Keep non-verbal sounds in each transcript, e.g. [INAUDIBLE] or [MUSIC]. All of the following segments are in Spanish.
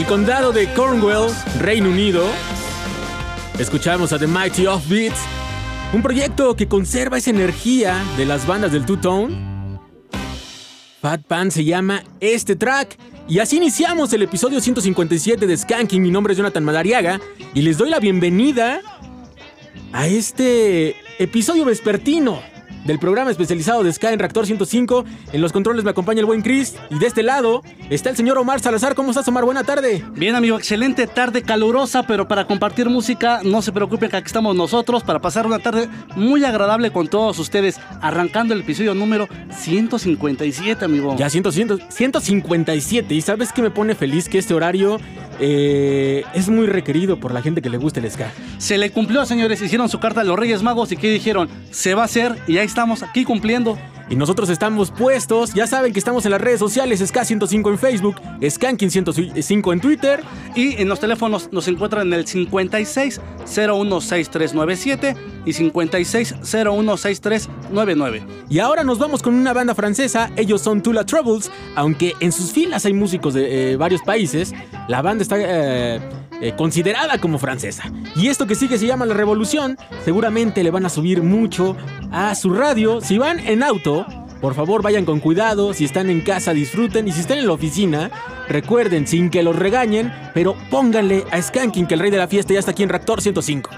Del condado de Cornwall, Reino Unido, escuchamos a The Mighty Offbeats, un proyecto que conserva esa energía de las bandas del Two-Tone. Fat Pan se llama este track. Y así iniciamos el episodio 157 de Skanking. Mi nombre es Jonathan Madariaga y les doy la bienvenida a este episodio vespertino del programa especializado de Sky en Reactor 105. En los controles me acompaña el buen Chris. Y de este lado está el señor Omar Salazar. ¿Cómo estás, Omar? Buena tarde. Bien, amigo. Excelente tarde calurosa, pero para compartir música, no se preocupen que aquí estamos nosotros para pasar una tarde muy agradable con todos ustedes. Arrancando el episodio número 157, amigo. Ya, 100, 157. Y sabes que me pone feliz que este horario eh, es muy requerido por la gente que le gusta el ska. Se le cumplió, señores. Hicieron su carta a los Reyes Magos y que dijeron, se va a hacer y ahí estamos aquí cumpliendo. Y nosotros estamos puestos, ya saben que estamos en las redes sociales, SK105 en Facebook, Skanking105 en Twitter. Y en los teléfonos nos encuentran en el 56 016397 y 56 016399. Y ahora nos vamos con una banda francesa, ellos son Tula Troubles, aunque en sus filas hay músicos de eh, varios países, la banda está... Eh, eh, considerada como francesa. Y esto que sigue se llama La Revolución, seguramente le van a subir mucho a su radio. Si van en auto, Por favor, vayan con cuidado. Si están en casa, disfruten. Y si están en la oficina, recuerden, sin que los regañen, pero pónganle a Skanking, que el rey de la fiesta ya está aquí en Reactor 105.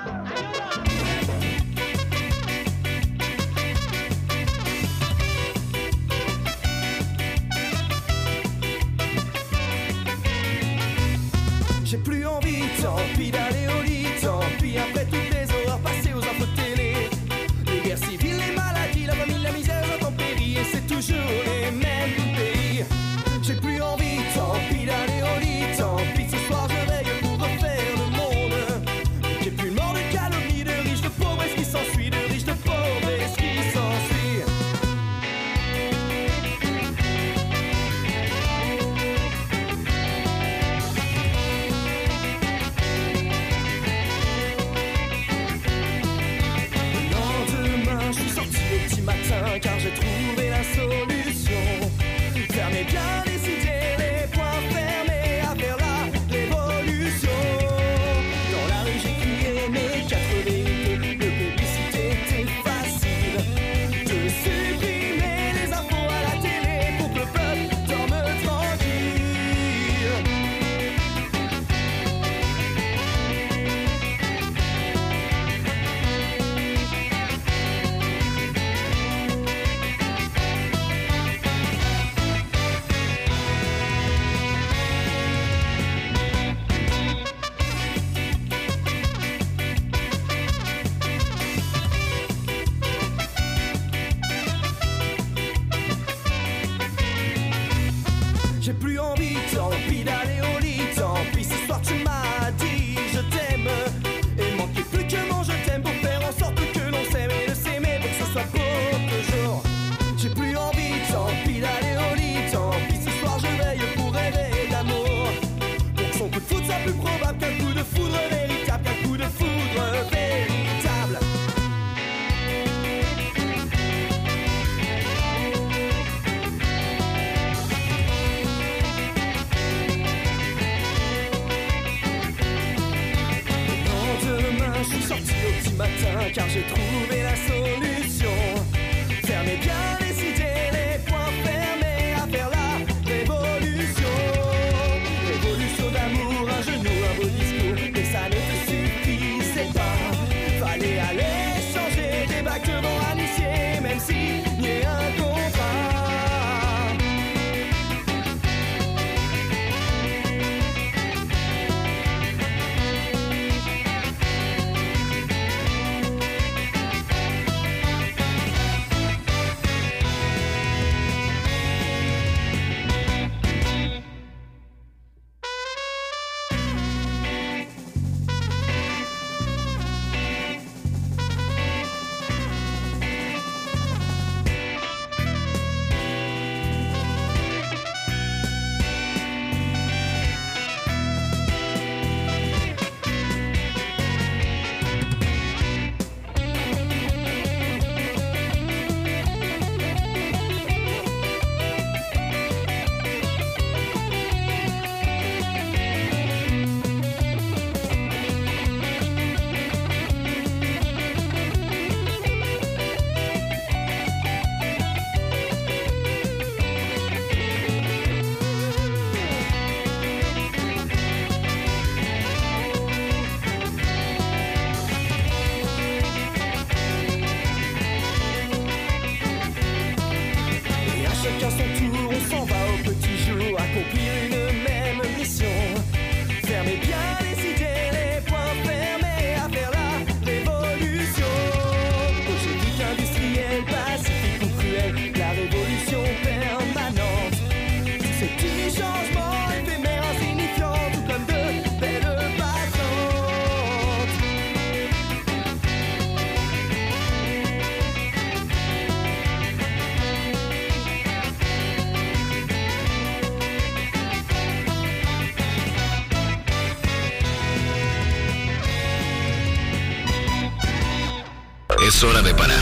Hora de parar.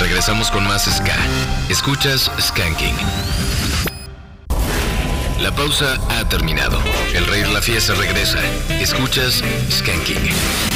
Regresamos con más Ska. Escuchas Skanking. La pausa ha terminado. El rey de la fiesta regresa. Escuchas Skanking.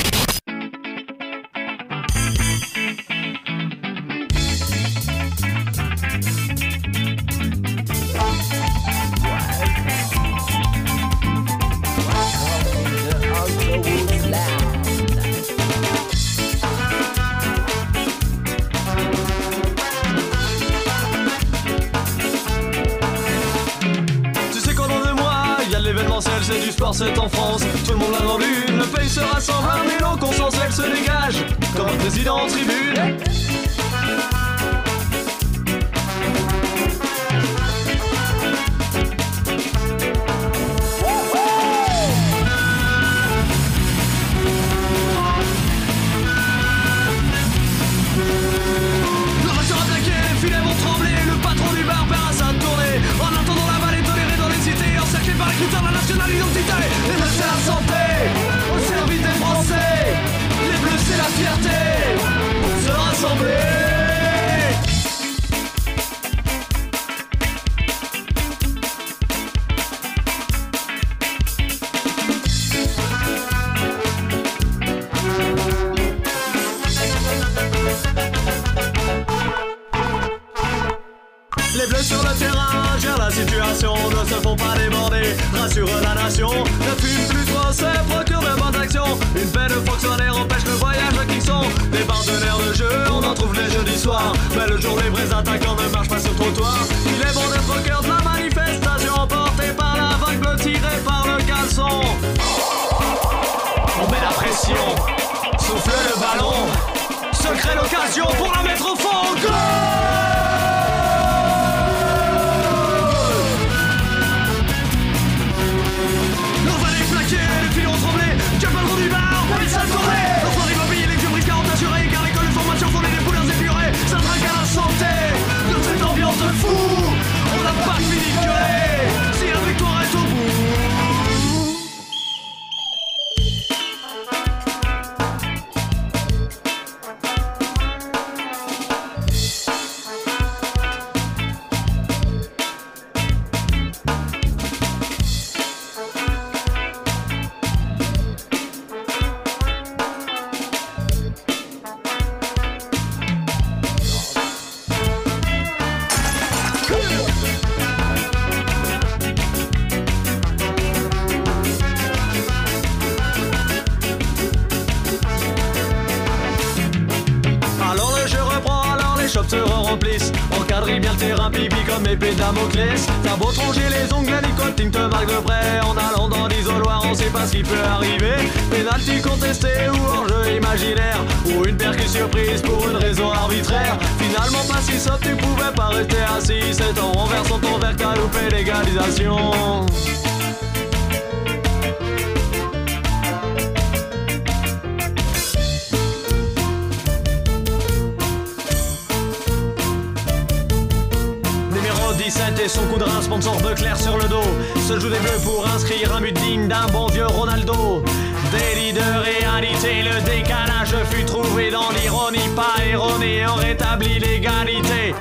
Numéro 17 et son coup de rein sponsor de clair sur le dos. Se joue des bleus pour inscrire un but digne d'un bon vieux Ronaldo. Délit de réalité, le décalage fut trouvé dans l'ironie, pas erroné, on rétablit l'égalité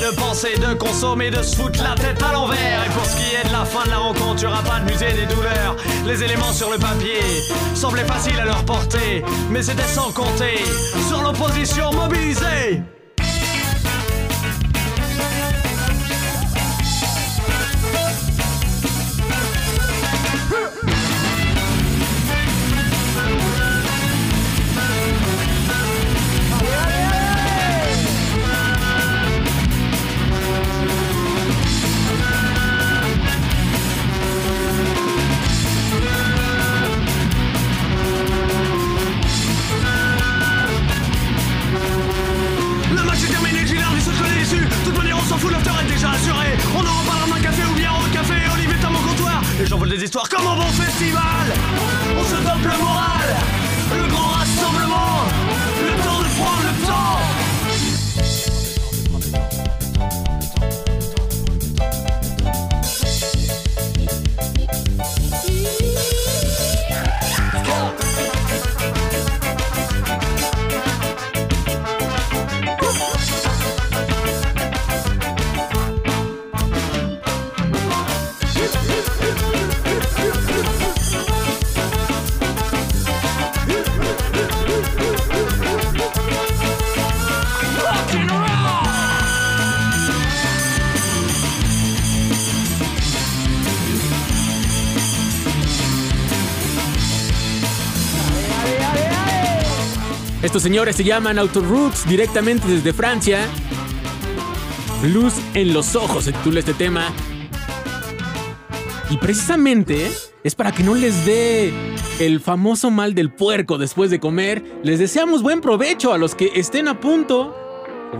de penser, de consommer, de se foutre la tête à l'envers. Et pour ce qui est de la fin de la rencontre, y'aura pas de musée des douleurs. Les éléments sur le papier semblaient faciles à leur porter, mais c'était sans compter sur l'opposition mobilisée. Estos señores se llaman Autoroots directamente desde Francia. Luz en los ojos se titula este tema. Y precisamente es para que no les dé el famoso mal del puerco después de comer. Les deseamos buen provecho a los que estén a punto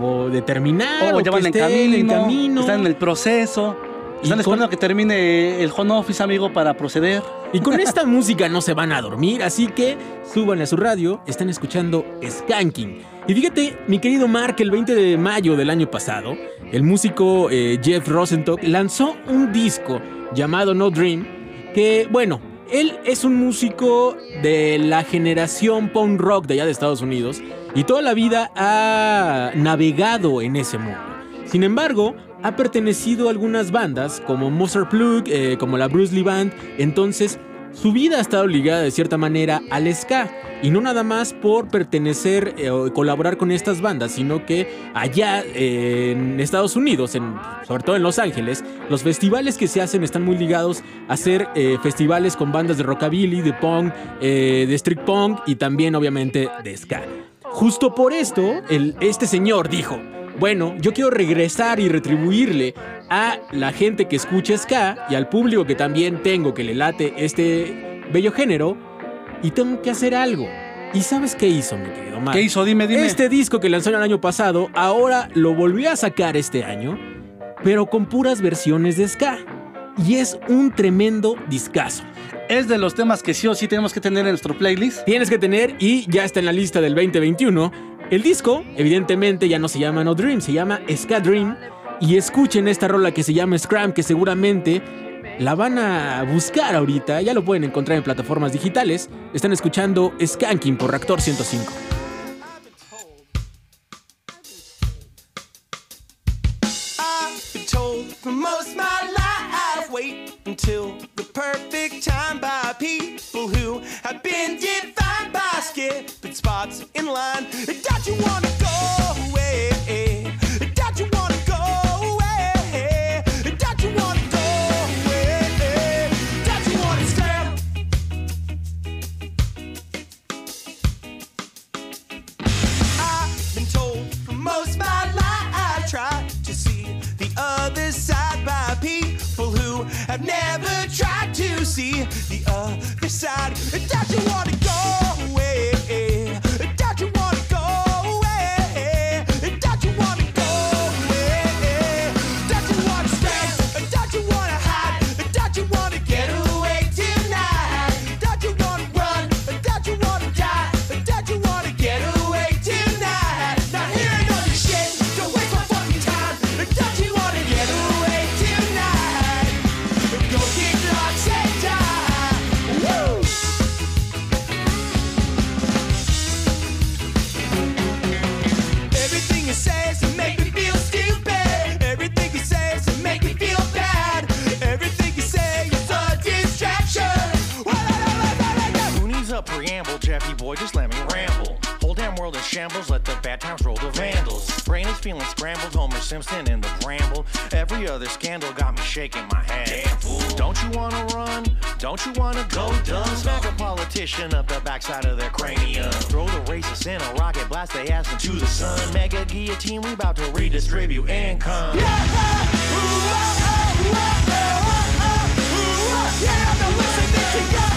o de terminar oh, o, ya van que en camino. Están en el proceso. Están con- esperando a que termine el home office, amigo, para proceder. Y con esta [LAUGHS] música no se van a dormir, así que súbanle a su radio, están escuchando Skanking. Y fíjate, mi querido Mark, el 20 de mayo del año pasado, el músico eh, Jeff Rosenstock lanzó un disco llamado No Dream, que, bueno, él es un músico de la generación punk rock de allá de Estados Unidos y toda la vida ha navegado en ese mundo. Sin embargo, ha pertenecido a algunas bandas como Monster Plug, eh, como la Bruce Lee Band, entonces su vida ha estado ligada de cierta manera al ska. Y no nada más por pertenecer eh, o colaborar con estas bandas, sino que allá eh, en Estados Unidos, en- sobre todo en Los Ángeles, los festivales que se hacen están muy ligados a ser festivales con bandas de rockabilly, de punk, de street punk y también obviamente de ska. Justo por esto, este señor dijo, bueno, yo quiero regresar y retribuirle a la gente que escucha ska y al público que también tengo que le late este bello género y tengo que hacer algo. ¿Y sabes qué hizo, mi querido Mar? ¿Qué hizo? Dime, dime. Este disco que lanzó el año pasado, ahora lo volvió a sacar este año, pero con puras versiones de ska. Y es un tremendo discazo. Es de los temas que sí o sí tenemos que tener en nuestro playlist. Tienes que tener, y ya está en la lista del 2021, el disco, evidentemente ya no se llama No Dream, se llama Ska Dream. Y escuchen esta rola que se llama Scram, que seguramente la van a buscar ahorita, ya lo pueden encontrar en plataformas digitales. Están escuchando Skanking por Reactor 105. I've been told for most my life, wait until the perfect time by people who have been defined by skipping spots in line. Don't you wanna go away? Don't you wanna go away? Don't you wanna go away? Don't you wanna scram? I've been told for most my life I try to see the other side by people who have never tried to see the other side. Don't you wanna go Jeffy boy? Just let me ramble. Whole damn world in shambles, let the bad times roll the vandals. Brain is feeling scrambled, Homer Simpson in the bramble. Every other scandal got me shaking my head. Damn fool. Don't you wanna run? Don't you wanna go dumb? Smack a politician up the backside of their cranium. Throw the racists in a rocket, blast they ass into the sun. Mega guillotine, we about to redistribute income. Get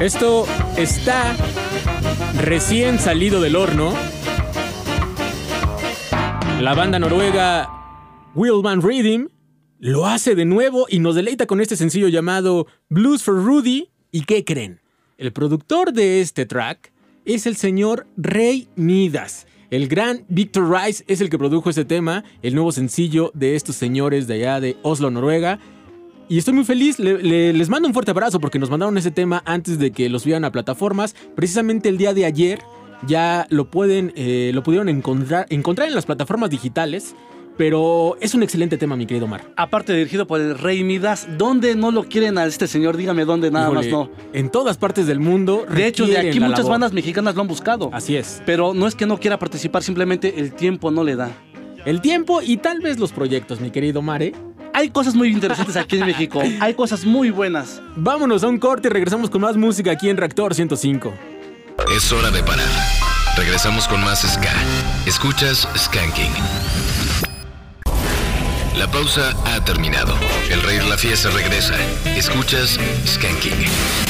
Esto está recién salido del horno. La banda noruega Willman Rhythm lo hace de nuevo y nos deleita con este sencillo llamado Blues for Rudy. ¿Y qué creen? El productor de este track es el señor Rey Midas. El gran Victor Rice es el que produjo este tema, el nuevo sencillo de estos señores de allá de Oslo, Noruega. Y estoy muy feliz, le- le- les mando un fuerte abrazo porque nos mandaron ese tema antes de que los subieran a plataformas. Precisamente el día de ayer ya lo pueden, eh, lo pudieron encontrar, encontrar en las plataformas digitales. Pero es un excelente tema, mi querido Mar. Aparte dirigido por el Rey Midas, ¿dónde no lo quieren a este señor? Dígame dónde nada Híjole, más no. En todas partes del mundo. De hecho, de aquí muchas labor. bandas mexicanas lo han buscado. Así es. Pero no es que no quiera participar, simplemente el tiempo no le da. El tiempo y tal vez los proyectos, mi querido Mare. Hay cosas muy interesantes aquí en [LAUGHS] México. Hay cosas muy buenas. Vámonos a un corte y regresamos con más música aquí en Reactor 105. Es hora de parar. Regresamos con más Ska. Escuchas Skanking. La pausa ha terminado. El rey de la fiesta regresa. Escuchas Skanking.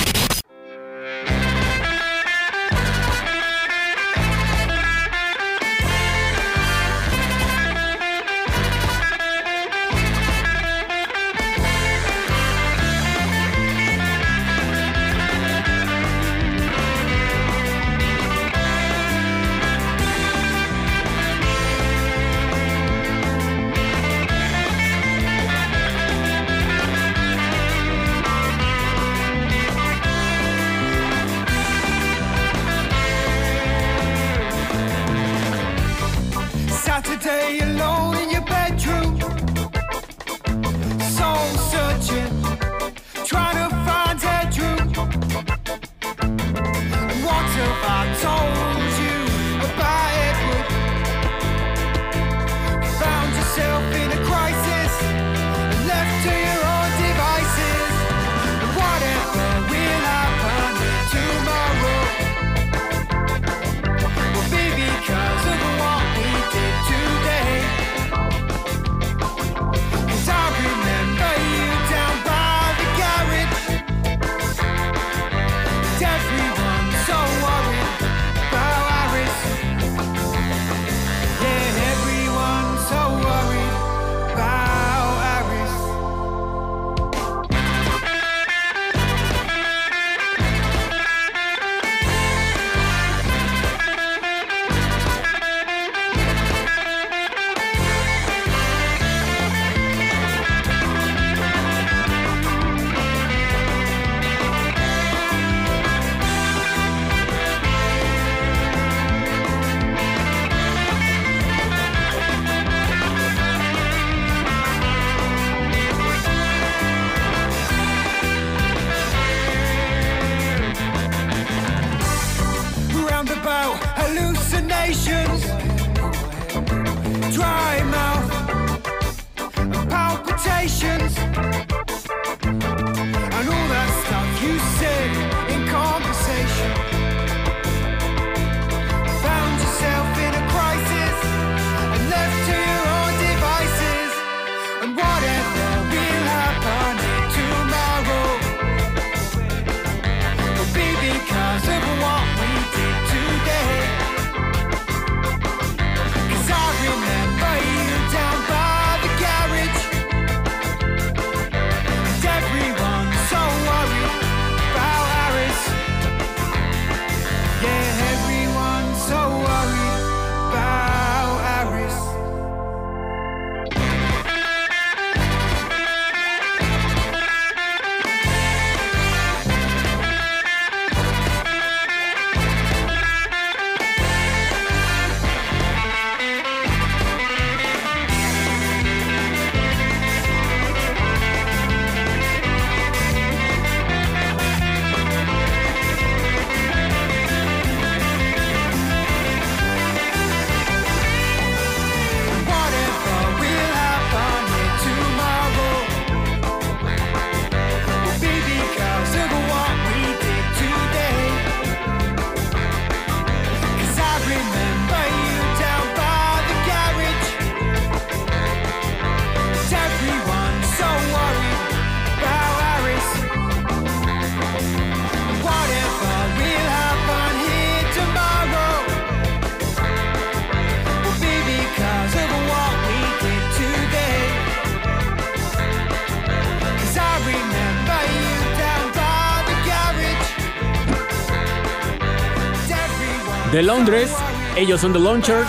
Londres. Ellos son The Launchers.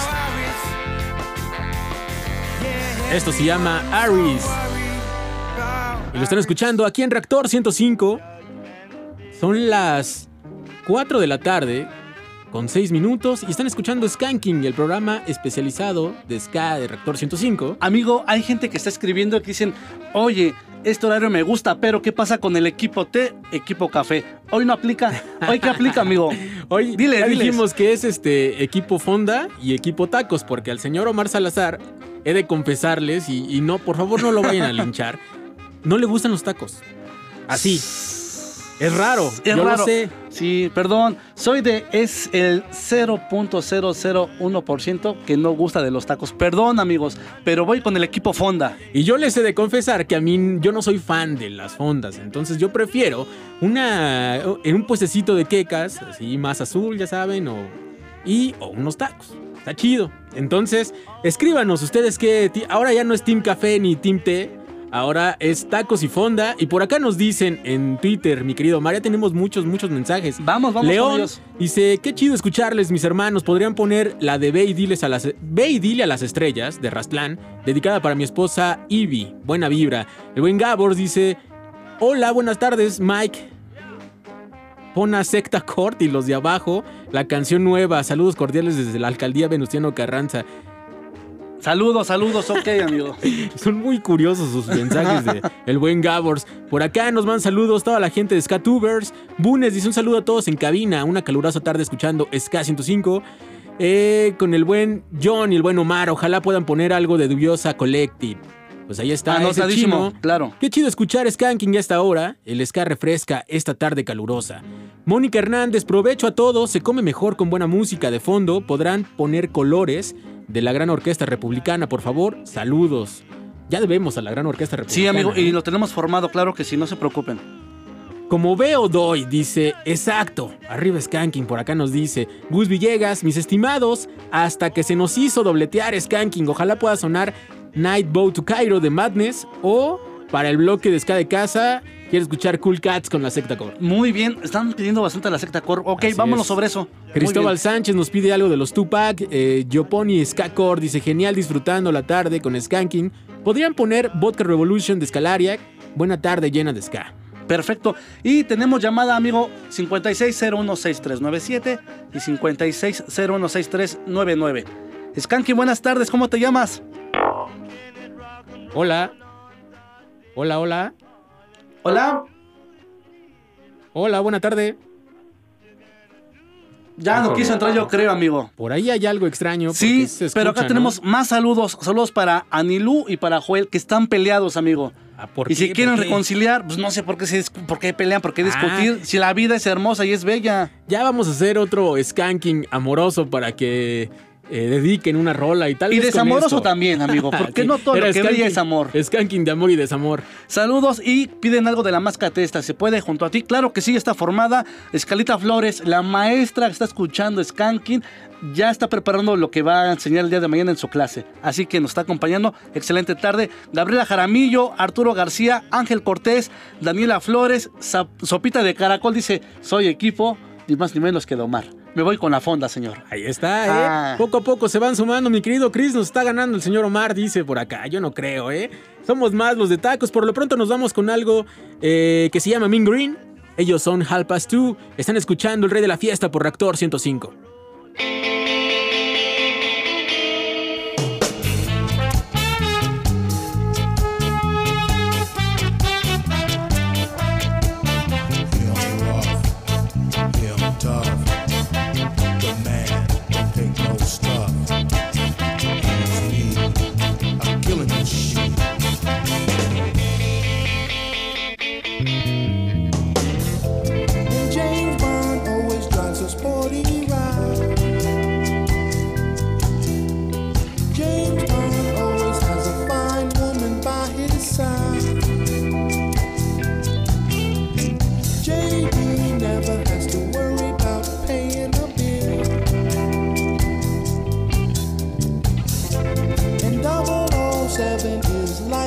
Esto se llama Aries. Y lo están escuchando aquí en Reactor 105. Son las 4 de la tarde con 6 minutos y están escuchando Skanking, el programa especializado de Ska de Reactor 105. Amigo, hay gente que está escribiendo que dicen, oye, este horario me gusta, pero ¿qué pasa con el equipo té, equipo café? Hoy no aplica. Hoy qué aplica, amigo. [LAUGHS] Hoy Dile, ya diles. dijimos que es este equipo Fonda y equipo Tacos, porque al señor Omar Salazar he de confesarles, y, y no, por favor no lo vayan a linchar, no le gustan los tacos. Así. [LAUGHS] Es raro, Es yo raro. lo sé. Sí, perdón. Soy de. Es el 0.001% que no gusta de los tacos. Perdón, amigos, pero voy con el equipo Fonda. Y yo les he de confesar que a mí yo no soy fan de las fondas, entonces yo prefiero una en un puestecito de quecas, así más azul, ya saben, o y o unos tacos. Está chido. Entonces, escríbanos ustedes que ahora ya no es Team Café ni Team Té, ahora es tacos y fonda y por acá nos dicen en Twitter, mi querido María, tenemos muchos muchos mensajes. Vamos, vamos con León dice, qué chido escucharles, mis hermanos. Podrían poner la de Ve y, diles a las, Ve y dile a las estrellas de Rastlán, dedicada para mi esposa Ivy. Buena vibra. El buen Gabor dice, hola, buenas tardes, Mike. Pon a Secta Court y los de abajo, la canción nueva. Saludos cordiales desde la alcaldía Venustiano Carranza. Saludos, saludos, ok, amigo. [LAUGHS] Son muy curiosos sus mensajes de el buen Gabors. Por acá nos mandan saludos toda la gente de Skatubers. Bunes dice un saludo a todos en cabina. Una calurosa tarde escuchando Ska 105. Eh, con el buen John y el buen Omar. Ojalá puedan poner algo de Dubiosa Collective. Pues ahí está. ese chino. claro. Qué chido escuchar Skanking a esta hora. El Ska refresca esta tarde calurosa. Mónica Hernández, provecho a todos. Se come mejor con buena música de fondo. Podrán poner colores de la Gran Orquesta Republicana, por favor. Saludos. Ya debemos a la Gran Orquesta Republicana. Sí, amigo, y ¿eh? lo tenemos formado, claro que sí, no se preocupen. Como veo doy, dice, exacto. Arriba Skanking, por acá nos dice. Gus Villegas, mis estimados, hasta que se nos hizo dobletear Skanking. Ojalá pueda sonar Night Boat to Cairo de Madness o para el bloque de Ska de casa, quiero escuchar Cool Cats con la secta core. Muy bien, están pidiendo bastante a la secta core. Ok, Así vámonos es. sobre eso. Cristóbal. Sánchez nos pide algo de los Tupac. Eh, Yoponi Ska Core dice: Genial disfrutando la tarde con Skanking. Podrían poner Vodka Revolution de Scalariac. Buena tarde llena de Ska. Perfecto. Y tenemos llamada, amigo, 56016397 y 56016399. Skanky, buenas tardes, ¿cómo te llamas? Hola. Hola, hola. Hola. Hola, buena tarde. Ya no quiso entrar, yo creo, amigo. Por ahí hay algo extraño. Sí, pero acá tenemos más saludos. Saludos para Anilú y para Joel, que están peleados, amigo. Ah, ¿por y si quieren ¿Por qué? reconciliar, pues no sé por qué, se, por qué pelean, por qué Ah. discutir. Si la vida es hermosa y es bella. Ya vamos a hacer otro skanking amoroso para que eh, dediquen una rola y tal. Y vez desamoroso también, amigo, [LAUGHS] porque Sí, no todo lo que skanking- es amor. Skanking de amor y desamor. Saludos y piden algo de la máscara esta. ¿Se puede junto a ti? Claro que sí, está formada. Escalita Flores, la maestra que está escuchando Skanking, ya está preparando lo que va a enseñar el día de mañana en su clase. Así que nos está acompañando. Excelente tarde. Gabriela Jaramillo, Arturo García, Ángel Cortés, Daniela Flores, Sopita de Caracol dice: Soy equipo, ni más ni menos que Domar. Me voy con la fonda, señor. Ahí está, ¿eh? Ah. Poco a poco se van sumando, mi querido Chris. Nos está ganando el señor Omar, dice por acá. Yo no creo, ¿eh? Somos más los de tacos. Por lo pronto nos vamos con algo eh, que se llama Mean Green. Ellos son Half Past Two. Están escuchando El Rey de la Fiesta por Reactor 105.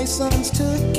sons took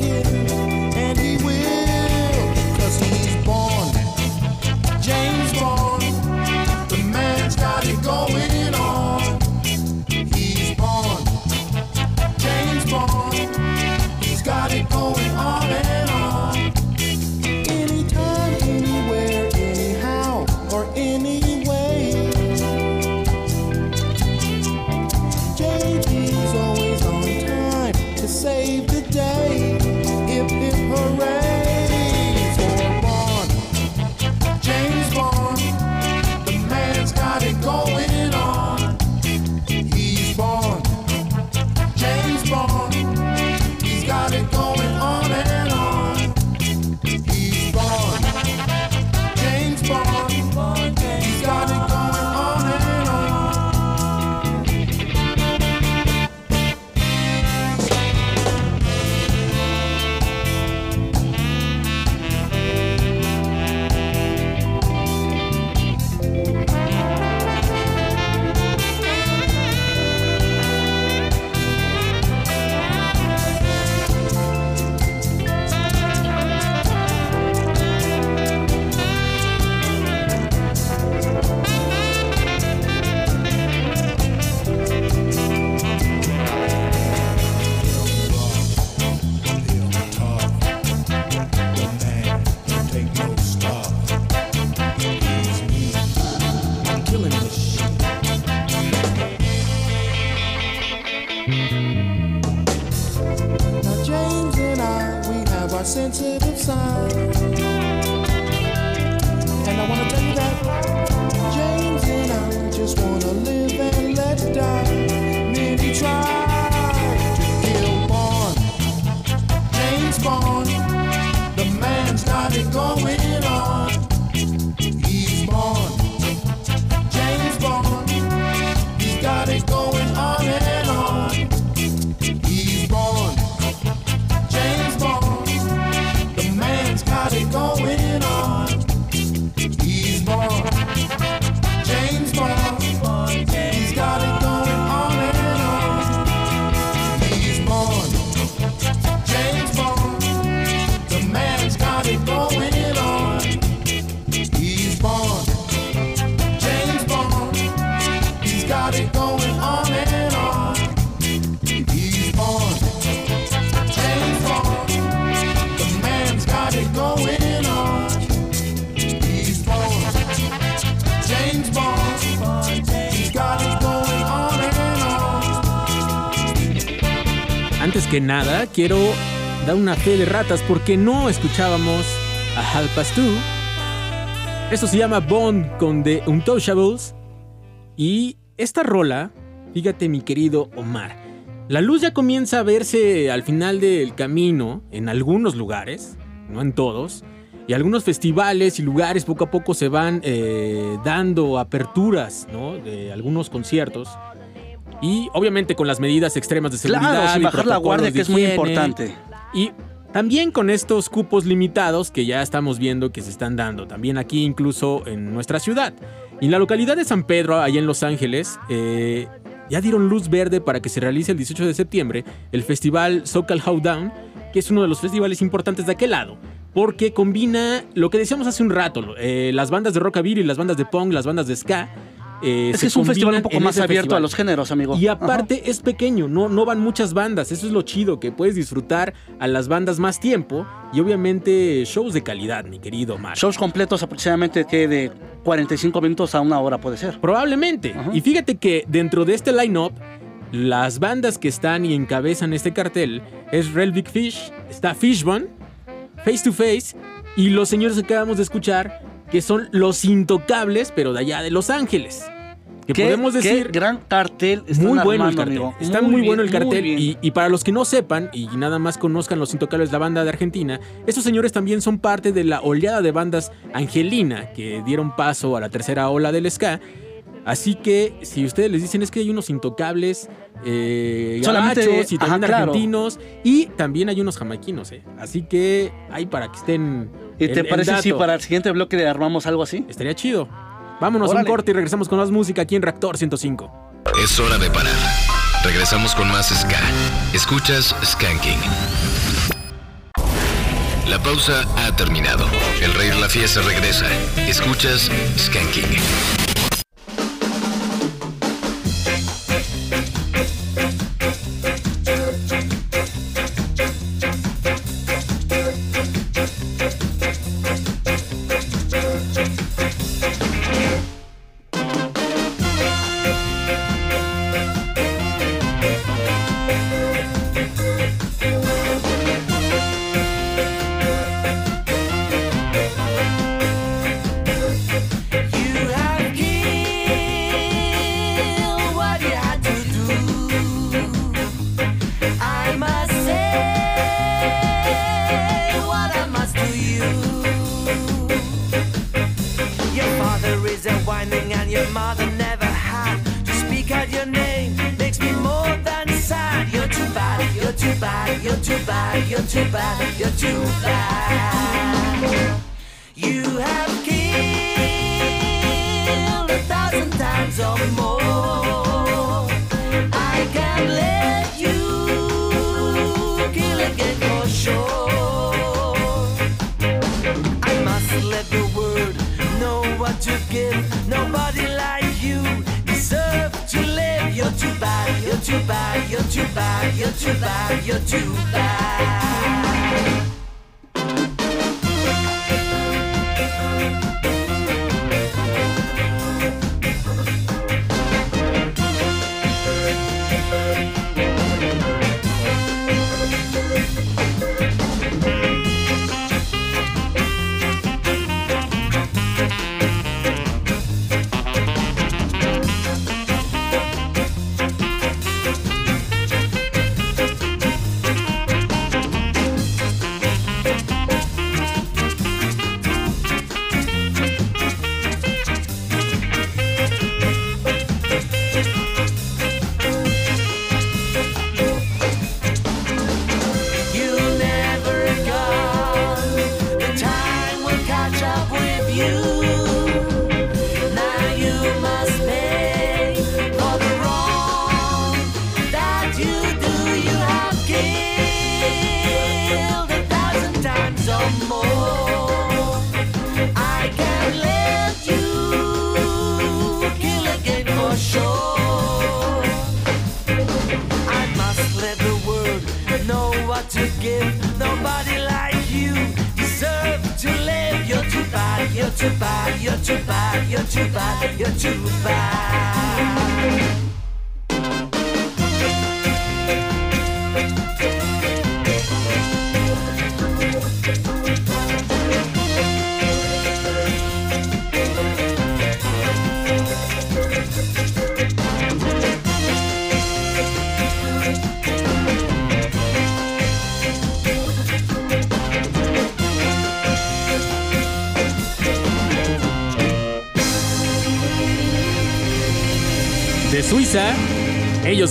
quiero dar una fe de ratas porque no escuchábamos a Hal Past Two. Esto se llama Bond con The Untouchables. Y esta rola, fíjate mi querido Omar, la luz ya comienza a verse al final del camino en algunos lugares, no en todos. Y algunos festivales y lugares poco a poco se van eh, dando aperturas ¿no? de algunos conciertos. Y obviamente con las medidas extremas de seguridad. Claro, sin y bajar la guardia, que es muy importante. Y también con estos cupos limitados que ya estamos viendo que se están dando, también aquí incluso en nuestra ciudad. Y en la localidad de San Pedro, allá en Los Ángeles, eh, ya dieron luz verde para que se realice el 18 de septiembre el festival Socal Howdown, que es uno de los festivales importantes de aquel lado. Porque combina lo que decíamos hace un rato, eh, las bandas de rockabilly, las bandas de punk, las bandas de ska. Eh, Es que es un festival un poco más abierto festival. a los géneros, amigo. Y Ajá. aparte es pequeño, no, no van muchas bandas, eso es lo chido, que puedes disfrutar a las bandas más tiempo y obviamente shows de calidad, mi querido Mar. Shows completos aproximadamente que de 45 minutos a una hora puede ser. Probablemente. Ajá. Y fíjate que dentro de este line-up, las bandas que están y encabezan este cartel es Real Big Fish, está Fishbone, Face to Face y los señores que acabamos de escuchar, que son los intocables, pero de allá de Los Ángeles. Que ¿Qué- podemos qué decir... gran cartel están Muy bueno el cartel. amigo. Está muy, bien, bueno el cartel. Y, y para los que no sepan y nada más conozcan Los Intocables, la banda de Argentina, estos señores también son parte de la oleada de bandas Angelina que dieron paso a la tercera ola del ska. Así que si ustedes les dicen es que hay unos intocables eh, Solamente- gabachos y también ajá, claro. argentinos y también hay unos jamaiquinos, eh. Así que hay para que estén. ¿Y te el- el parece si para el siguiente bloque le armamos algo así? Estaría chido. Vámonos a Órale. un corte y regresamos con más música aquí en Reactor 105. Es hora de parar. Regresamos con más Ska. Escuchas Skanking. La pausa ha terminado. El rey de la fiesta regresa. Escuchas Skanking. Too bad, you're too bad, you're too bad. You have killed a thousand times or more. Too bad, you're too bad, you're too bad, you're too bad.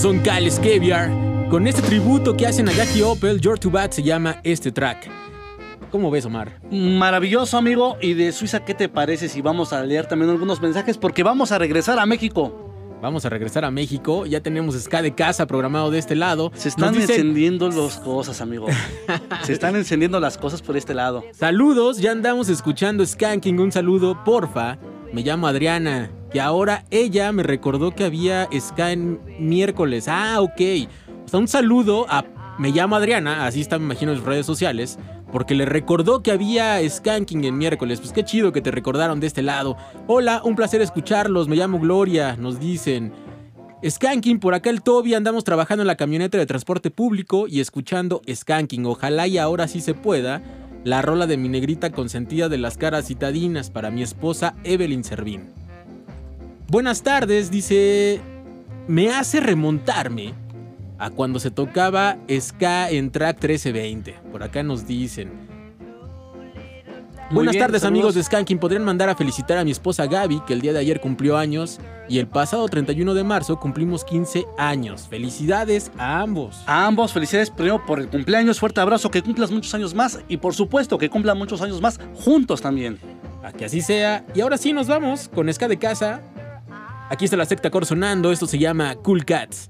Son Cal Scaviar. Con este tributo que hacen a Jackie Opel, Your to Bad se llama este track. ¿Cómo ves, Omar? Maravilloso, amigo. Y de Suiza, ¿qué te parece si vamos a leer también algunos mensajes? Porque vamos a regresar a México. Vamos a regresar a México. Ya tenemos Ska de casa programado de este lado. Se están dicen, encendiendo las cosas, amigo. Se están [LAUGHS] encendiendo las cosas por este lado. Saludos, ya andamos escuchando Skanking. Un saludo, porfa. Me llamo Adriana, que ahora ella me recordó que había Ska en miércoles. Ah, ok. O sea, un saludo a. Me llamo Adriana, así está, me imagino, en sus redes sociales. Porque le recordó que había Skanking en miércoles. Pues qué chido que te recordaron de este lado. Hola, un placer escucharlos. Me llamo Gloria, nos dicen. Skanking, por acá el Toby, andamos trabajando en la camioneta de transporte público y escuchando Skanking. Ojalá y ahora sí se pueda. La rola de mi negrita consentida de las caras citadinas para mi esposa Evelyn Servín. Buenas tardes, dice. Me hace remontarme a cuando se tocaba ska en track 1320. Por acá nos dicen. Muy Buenas bien, tardes saludos. amigos de Skanking. Podrían mandar a felicitar a mi esposa Gaby, que el día de ayer cumplió años, y el pasado 31 de marzo cumplimos 15 años. Felicidades a ambos. A ambos, felicidades primero por el cumpleaños. Fuerte abrazo, que cumplas muchos años más. Y por supuesto, que cumplan muchos años más juntos también. A que así sea. Y ahora sí nos vamos con Ska de casa. Aquí está la secta core sonando. Esto se llama Cool Cats.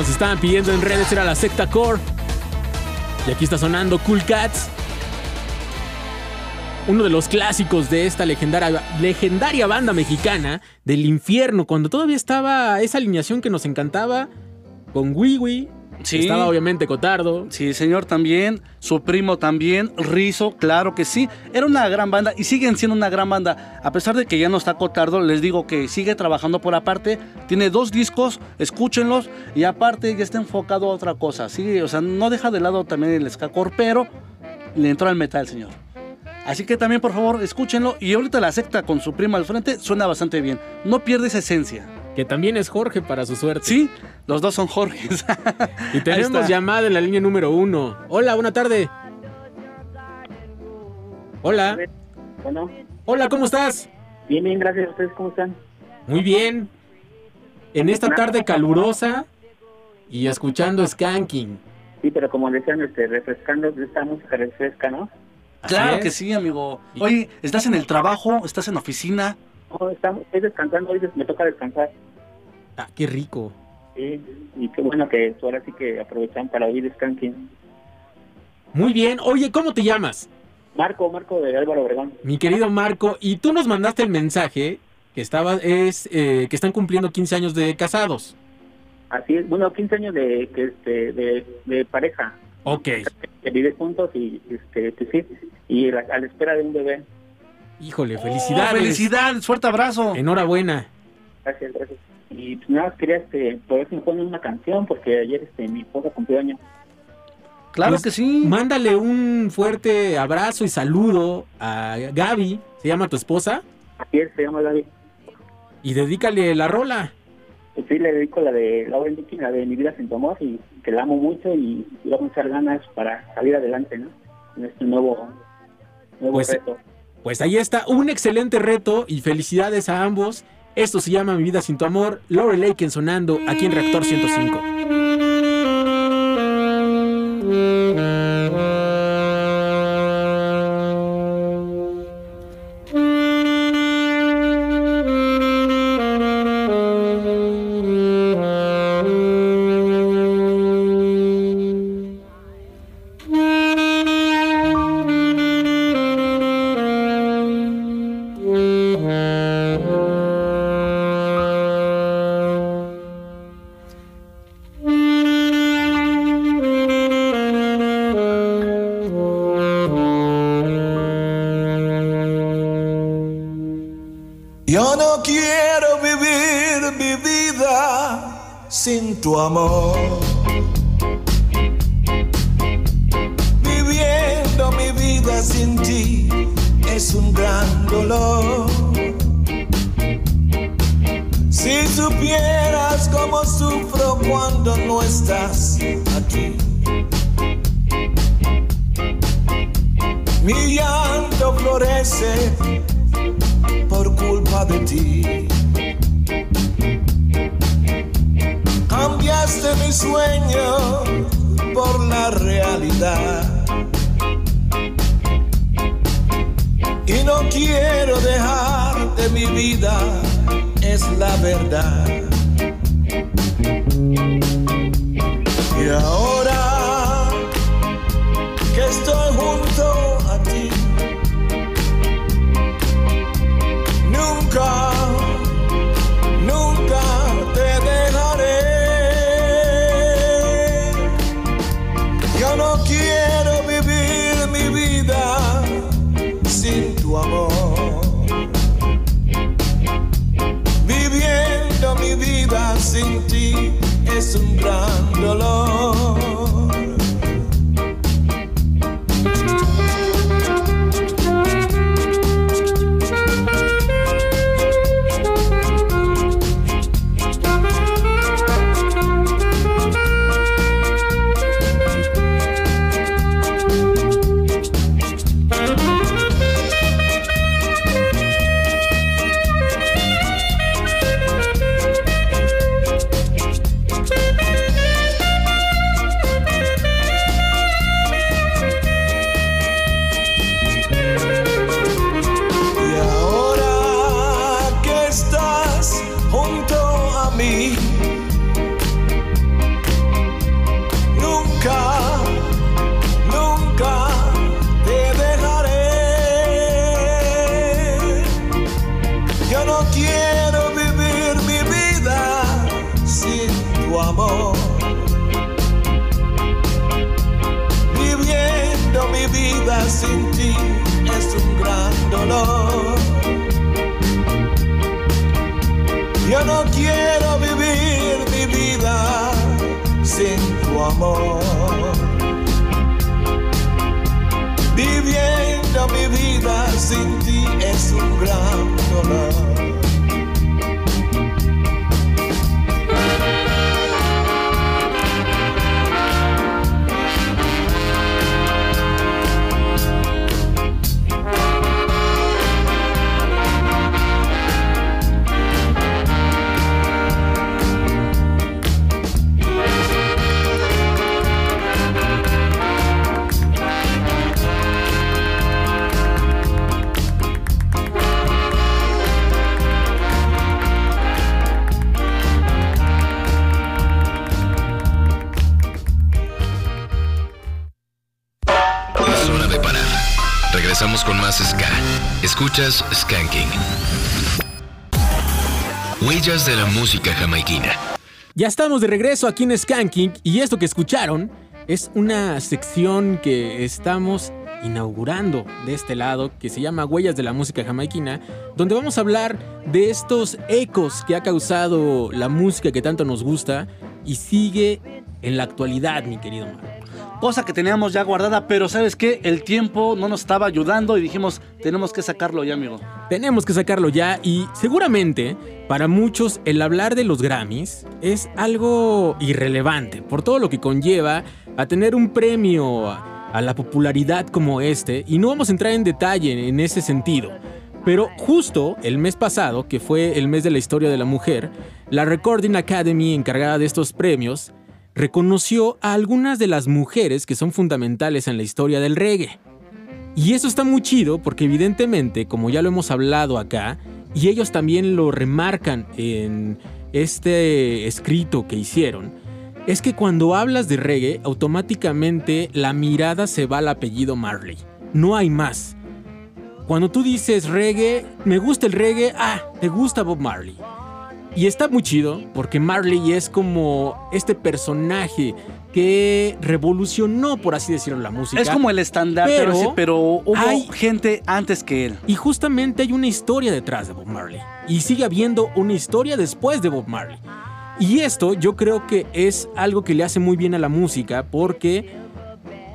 Nos estaban pidiendo en redes era la secta core. Y aquí está sonando Cool Cats. Uno de los clásicos de esta legendaria, legendaria banda mexicana del infierno, cuando todavía estaba esa alineación que nos encantaba, con Wiwi, Sí. estaba obviamente Cotardo, Sí, señor, también. Su primo también. Rizo, claro que sí. Era una gran banda y siguen siendo una gran banda. A pesar de que ya no está Cotardo, les digo que sigue trabajando por aparte. Tiene dos discos, escúchenlos. Y aparte ya está enfocado a otra cosa. Sí, o sea, no deja de lado también el ska pero le entró al metal, señor. Así que también, por favor, escúchenlo. Y ahorita la secta con su primo al frente suena bastante bien. No pierde esa esencia. Que también es Jorge para su suerte. Sí, los dos son Jorges. [LAUGHS] Y tenemos llamada en la línea número uno. Hola, buena tarde. Hola. Bueno, Hola, ¿cómo estás? bien, bien, gracias. ¿Ustedes cómo están? Muy bien. En esta tarde calurosa y escuchando Skanking. Sí, pero como decían, este, refrescando, esta música refresca, ¿no? Claro es. que sí, amigo. Oye, ¿estás en el trabajo? ¿Estás en oficina? No, estamos, estoy descansando, hoy me toca descansar. Ah, qué rico. Sí, y qué bueno que ahora sí que aprovechan para oír Skanking. Muy bien. Oye, ¿cómo te llamas? Marco, Marco de Álvaro Obregón. Mi querido Marco, y tú nos mandaste el mensaje que estaba, es, eh, que están cumpliendo 15 años de casados. Así es, bueno, 15 años de, que, este, de, de pareja, Ok. que vive juntos y, este, sí, y la- a la espera de un bebé. Híjole, Oh, felicidades. felicidades, fuerte abrazo. Enhorabuena. Gracias, gracias. Y pues nada, más quería, este, por eso me ponen una canción, porque ayer, este, mi esposa cumplió años. Claro Pues, que sí. Mándale un fuerte abrazo y saludo a Gaby, se llama tu esposa, Así es, se llama David. y dedícale la rola. Pues sí, le dedico la de Laura Licky, la de Mi vida sin tu amor, y que la amo mucho y, y vamos a echar ganas para salir adelante, ¿no? En este nuevo, nuevo Pues, reto. Pues ahí está, un excelente reto y felicidades a ambos. Esto se llama Mi vida sin tu amor, Laurel Aiken sonando aquí en Reactor 105. Amor. Viviendo mi vida sin ti es un gran dolor. Escuchas Skanking. Huellas de la música jamaiquina. Ya estamos de regreso aquí en Skanking y esto que escucharon es una sección que estamos inaugurando de este lado que se llama Huellas de la música jamaiquina, donde vamos a hablar de estos ecos que ha causado la música que tanto nos gusta y sigue en la actualidad, mi querido Mar. Cosa que teníamos ya guardada, pero ¿sabes qué? El tiempo no nos estaba ayudando y dijimos, tenemos que sacarlo ya, amigo. Tenemos que sacarlo ya y seguramente para muchos el hablar de los Grammys es algo irrelevante por todo lo que conlleva a tener un premio a, la popularidad como este y no vamos a entrar en detalle en ese sentido. Pero justo el mes pasado, que fue el mes de la historia de la mujer, la Recording Academy encargada de estos premios reconoció a algunas de las mujeres que son fundamentales en la historia del reggae. Y eso está muy chido porque evidentemente, como ya lo hemos hablado acá, y ellos también lo remarcan en este escrito que hicieron, es que cuando hablas de reggae, automáticamente la mirada se va al apellido Marley. No hay más. Cuando tú dices reggae, me gusta el reggae, ah, te gusta Bob Marley. Y está muy chido porque Marley es como este personaje que revolucionó, por así decirlo, la música. Es como el estándar, pero, Pero sí, pero hubo hay- gente antes que él. Y justamente hay una historia detrás de Bob Marley. Y sigue habiendo una historia después de Bob Marley. Y esto yo creo que es algo que le hace muy bien a la música porque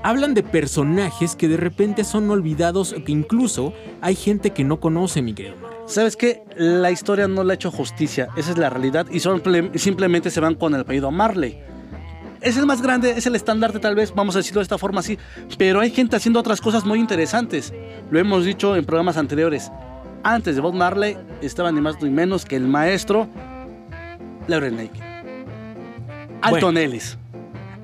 hablan de personajes que de repente son olvidados o que incluso hay gente que no conoce, mi querido Mar. ¿Sabes qué? La historia no le ha hecho justicia, esa es la realidad, y simple- simplemente se van con el apellido Marley. Es el más grande, es el estandarte tal vez, vamos a decirlo de esta forma así, pero hay gente haciendo otras cosas muy interesantes. Lo hemos dicho en programas anteriores. Antes de Bob Marley estaba ni más ni menos que el maestro Lauren Lake. Alton Bueno. Ellis.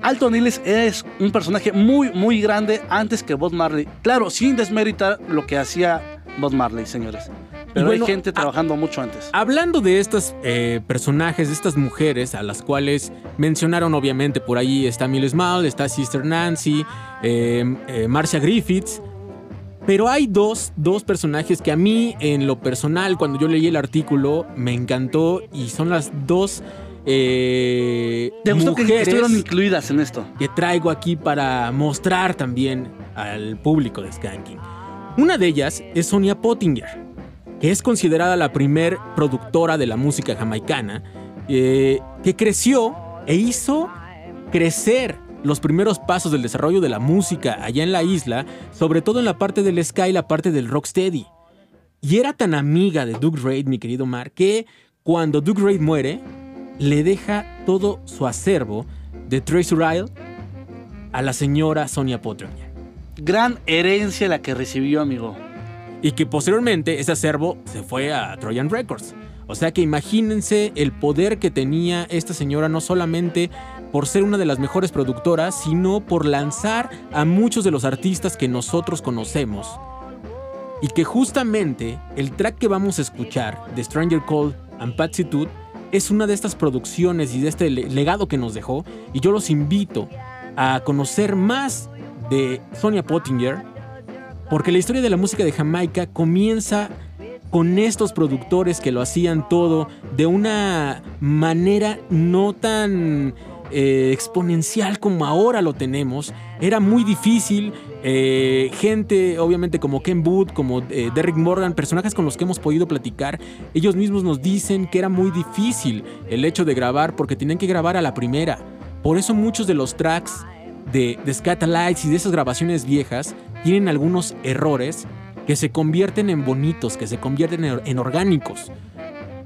Alton Ellis es un personaje muy, muy grande antes que Bob Marley. Claro, sin desmeritar lo que hacía Bob Marley, señores. Pero bueno, hay gente a- trabajando mucho antes. Hablando de estos eh, personajes, de estas mujeres a las cuales mencionaron obviamente por ahí está Millie Small, está Sister Nancy, eh, eh, Marcia Griffiths. Pero hay dos, dos personajes que a mí en lo personal cuando yo leí el artículo me encantó y son las dos eh, ¿Te gustó que estuvieron incluidas en esto? que traigo aquí para mostrar también al público de Skanking. Una de ellas es Sonia Pottinger, es considerada la primer productora de la música jamaicana, eh, que creció e hizo crecer los primeros pasos del desarrollo de la música allá en la isla, sobre todo en la parte del ska y la parte del rocksteady. Y era tan amiga de Doug Reid, mi querido Mar, que cuando Doug Reid muere, le deja todo su acervo de Trace Ryle a la señora Sonia Pottinger. Gran herencia la que recibió, amigo. Y que posteriormente ese acervo se fue a Trojan Records. O sea que imagínense el poder que tenía esta señora no solamente por ser una de las mejores productoras, sino por lanzar a muchos de los artistas que nosotros conocemos. Y que justamente el track que vamos a escuchar de Stranger Cold and Patsy Toot es una de estas producciones y de este le- legado que nos dejó. Y yo los invito a conocer más de Sonia Pottinger, porque la historia de la música de Jamaica comienza con estos productores que lo hacían todo de una manera no tan eh, exponencial como ahora lo tenemos. Era muy difícil. eh, gente, obviamente, como Ken Booth, como eh, Derrick Morgan, personajes con los que hemos podido platicar, ellos mismos nos dicen que era muy difícil el hecho de grabar porque tenían que grabar a la primera. Por eso muchos de los tracks de, de Scatalites y de esas grabaciones viejas tienen algunos errores que se convierten en bonitos, que se convierten en, orgánicos.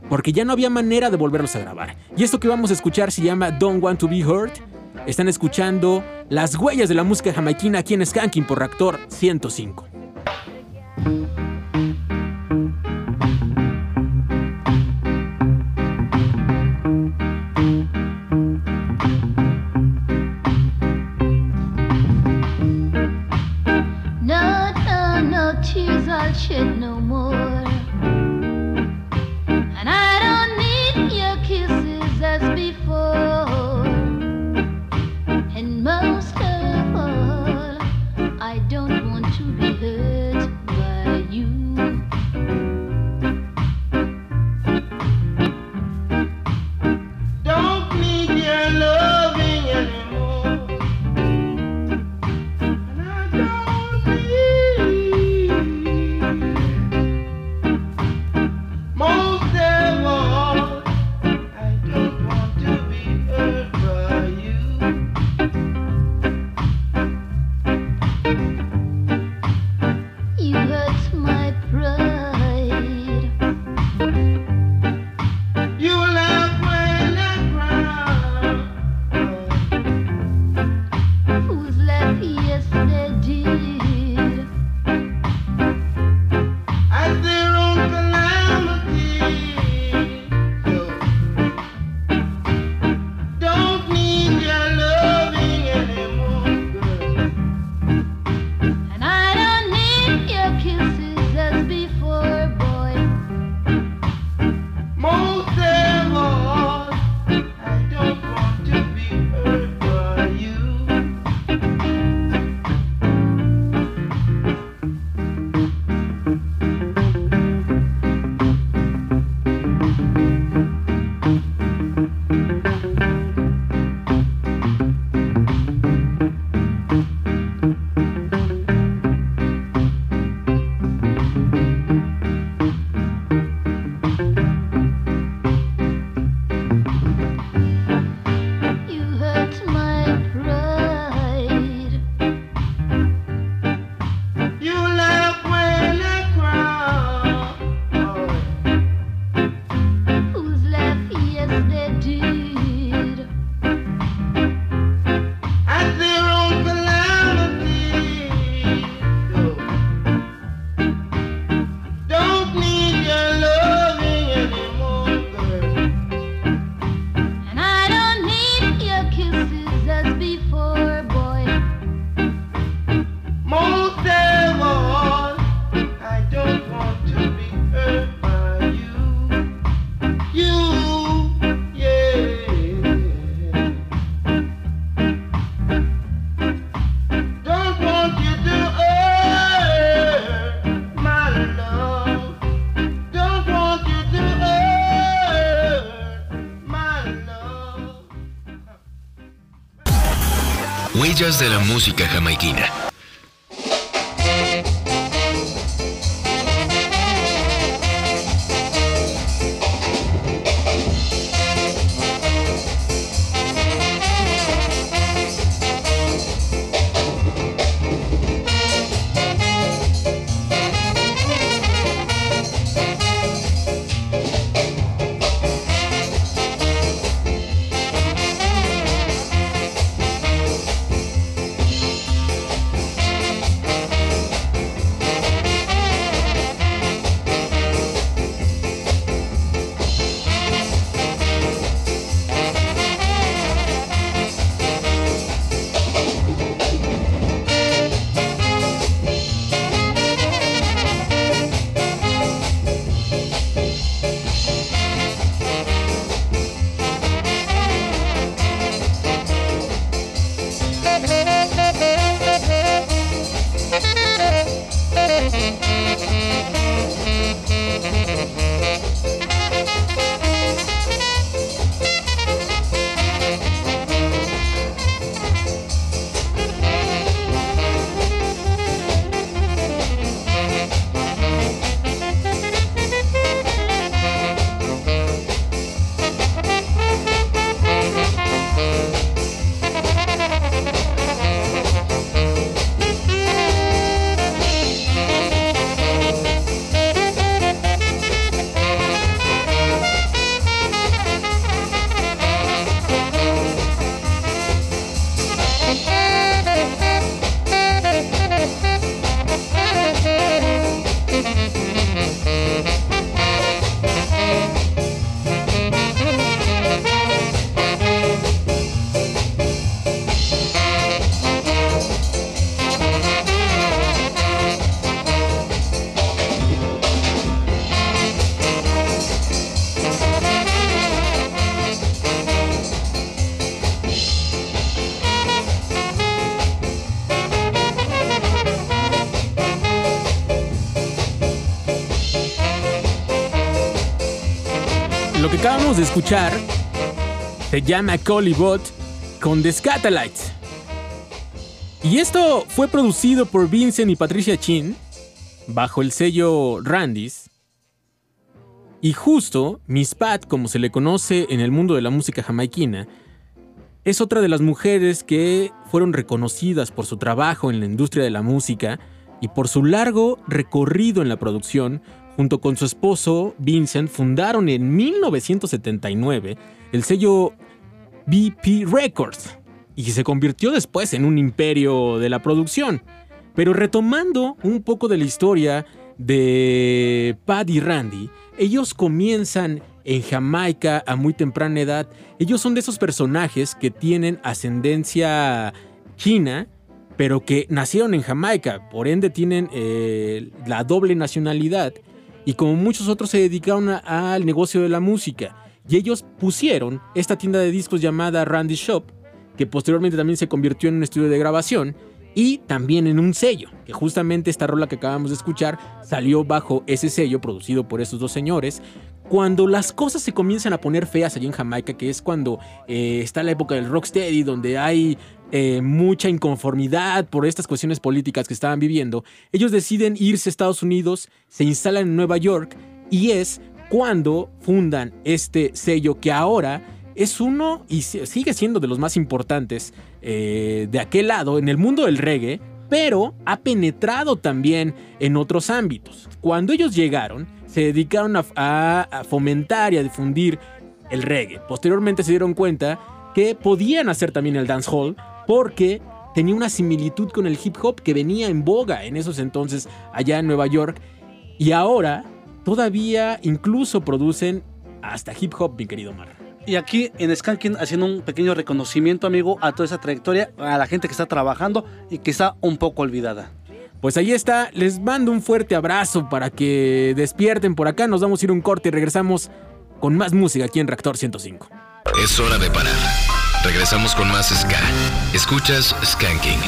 Porque ya no había manera de volverlos a grabar. Y esto que vamos a escuchar se llama Don't Want to Be Hurt. Están escuchando las huellas de la música jamaiquina aquí en Skanking por Reactor 105. didn't know de la música jamaiquina. De escuchar se llama Colibot con The Scatalites. Y esto fue producido por Vincent y Patricia Chin bajo el sello Randy's. Y justo Miss Pat, como se le conoce en el mundo de la música jamaiquina, es otra de las mujeres que fueron reconocidas por su trabajo en la industria de la música y por su largo recorrido en la producción. Junto con su esposo Vincent fundaron en 1979 el sello BP Records y se convirtió después en un imperio de la producción. Pero retomando un poco de la historia de Pat y Randy, ellos comienzan en Jamaica a muy temprana edad. Ellos son de esos personajes que tienen ascendencia china, pero que nacieron en Jamaica, por ende tienen eh, la doble nacionalidad. Y como muchos otros se dedicaron al negocio de la música. Y ellos pusieron esta tienda de discos llamada Randy Shop, que posteriormente también se convirtió en un estudio de grabación y también en un sello, que justamente esta rola que acabamos de escuchar salió bajo ese sello producido por esos dos señores. Cuando las cosas se comienzan a poner feas allí en Jamaica, que es cuando eh, está la época del rocksteady, donde hay eh, mucha inconformidad por estas cuestiones políticas que estaban viviendo, ellos deciden irse a Estados Unidos, se instalan en Nueva York y es cuando fundan este sello que ahora es uno y si- sigue siendo de los más importantes eh, de aquel lado en el mundo del reggae, pero ha penetrado también en otros ámbitos. Cuando ellos llegaron, se dedicaron a- a fomentar y a difundir el reggae. Posteriormente se dieron cuenta que podían hacer también el dancehall porque tenía una similitud con el hip hop que venía en boga en esos entonces allá en Nueva York y ahora todavía incluso producen hasta hip hop, mi querido Mar. Y aquí en Skanking haciendo un pequeño reconocimiento, amigo, a toda esa trayectoria, a la gente que está trabajando y que está un poco olvidada. Pues ahí está, les mando un fuerte abrazo para que despierten por acá, nos vamos a ir a un corte y regresamos con más música aquí en Reactor 105. Es hora de parar. Regresamos con más Ska. Escuchas Skanking.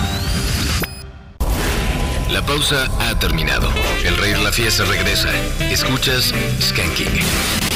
La pausa ha terminado. El rey la fiesta regresa. Escuchas Skanking.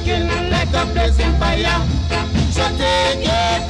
Skin like a blazing fire. So take your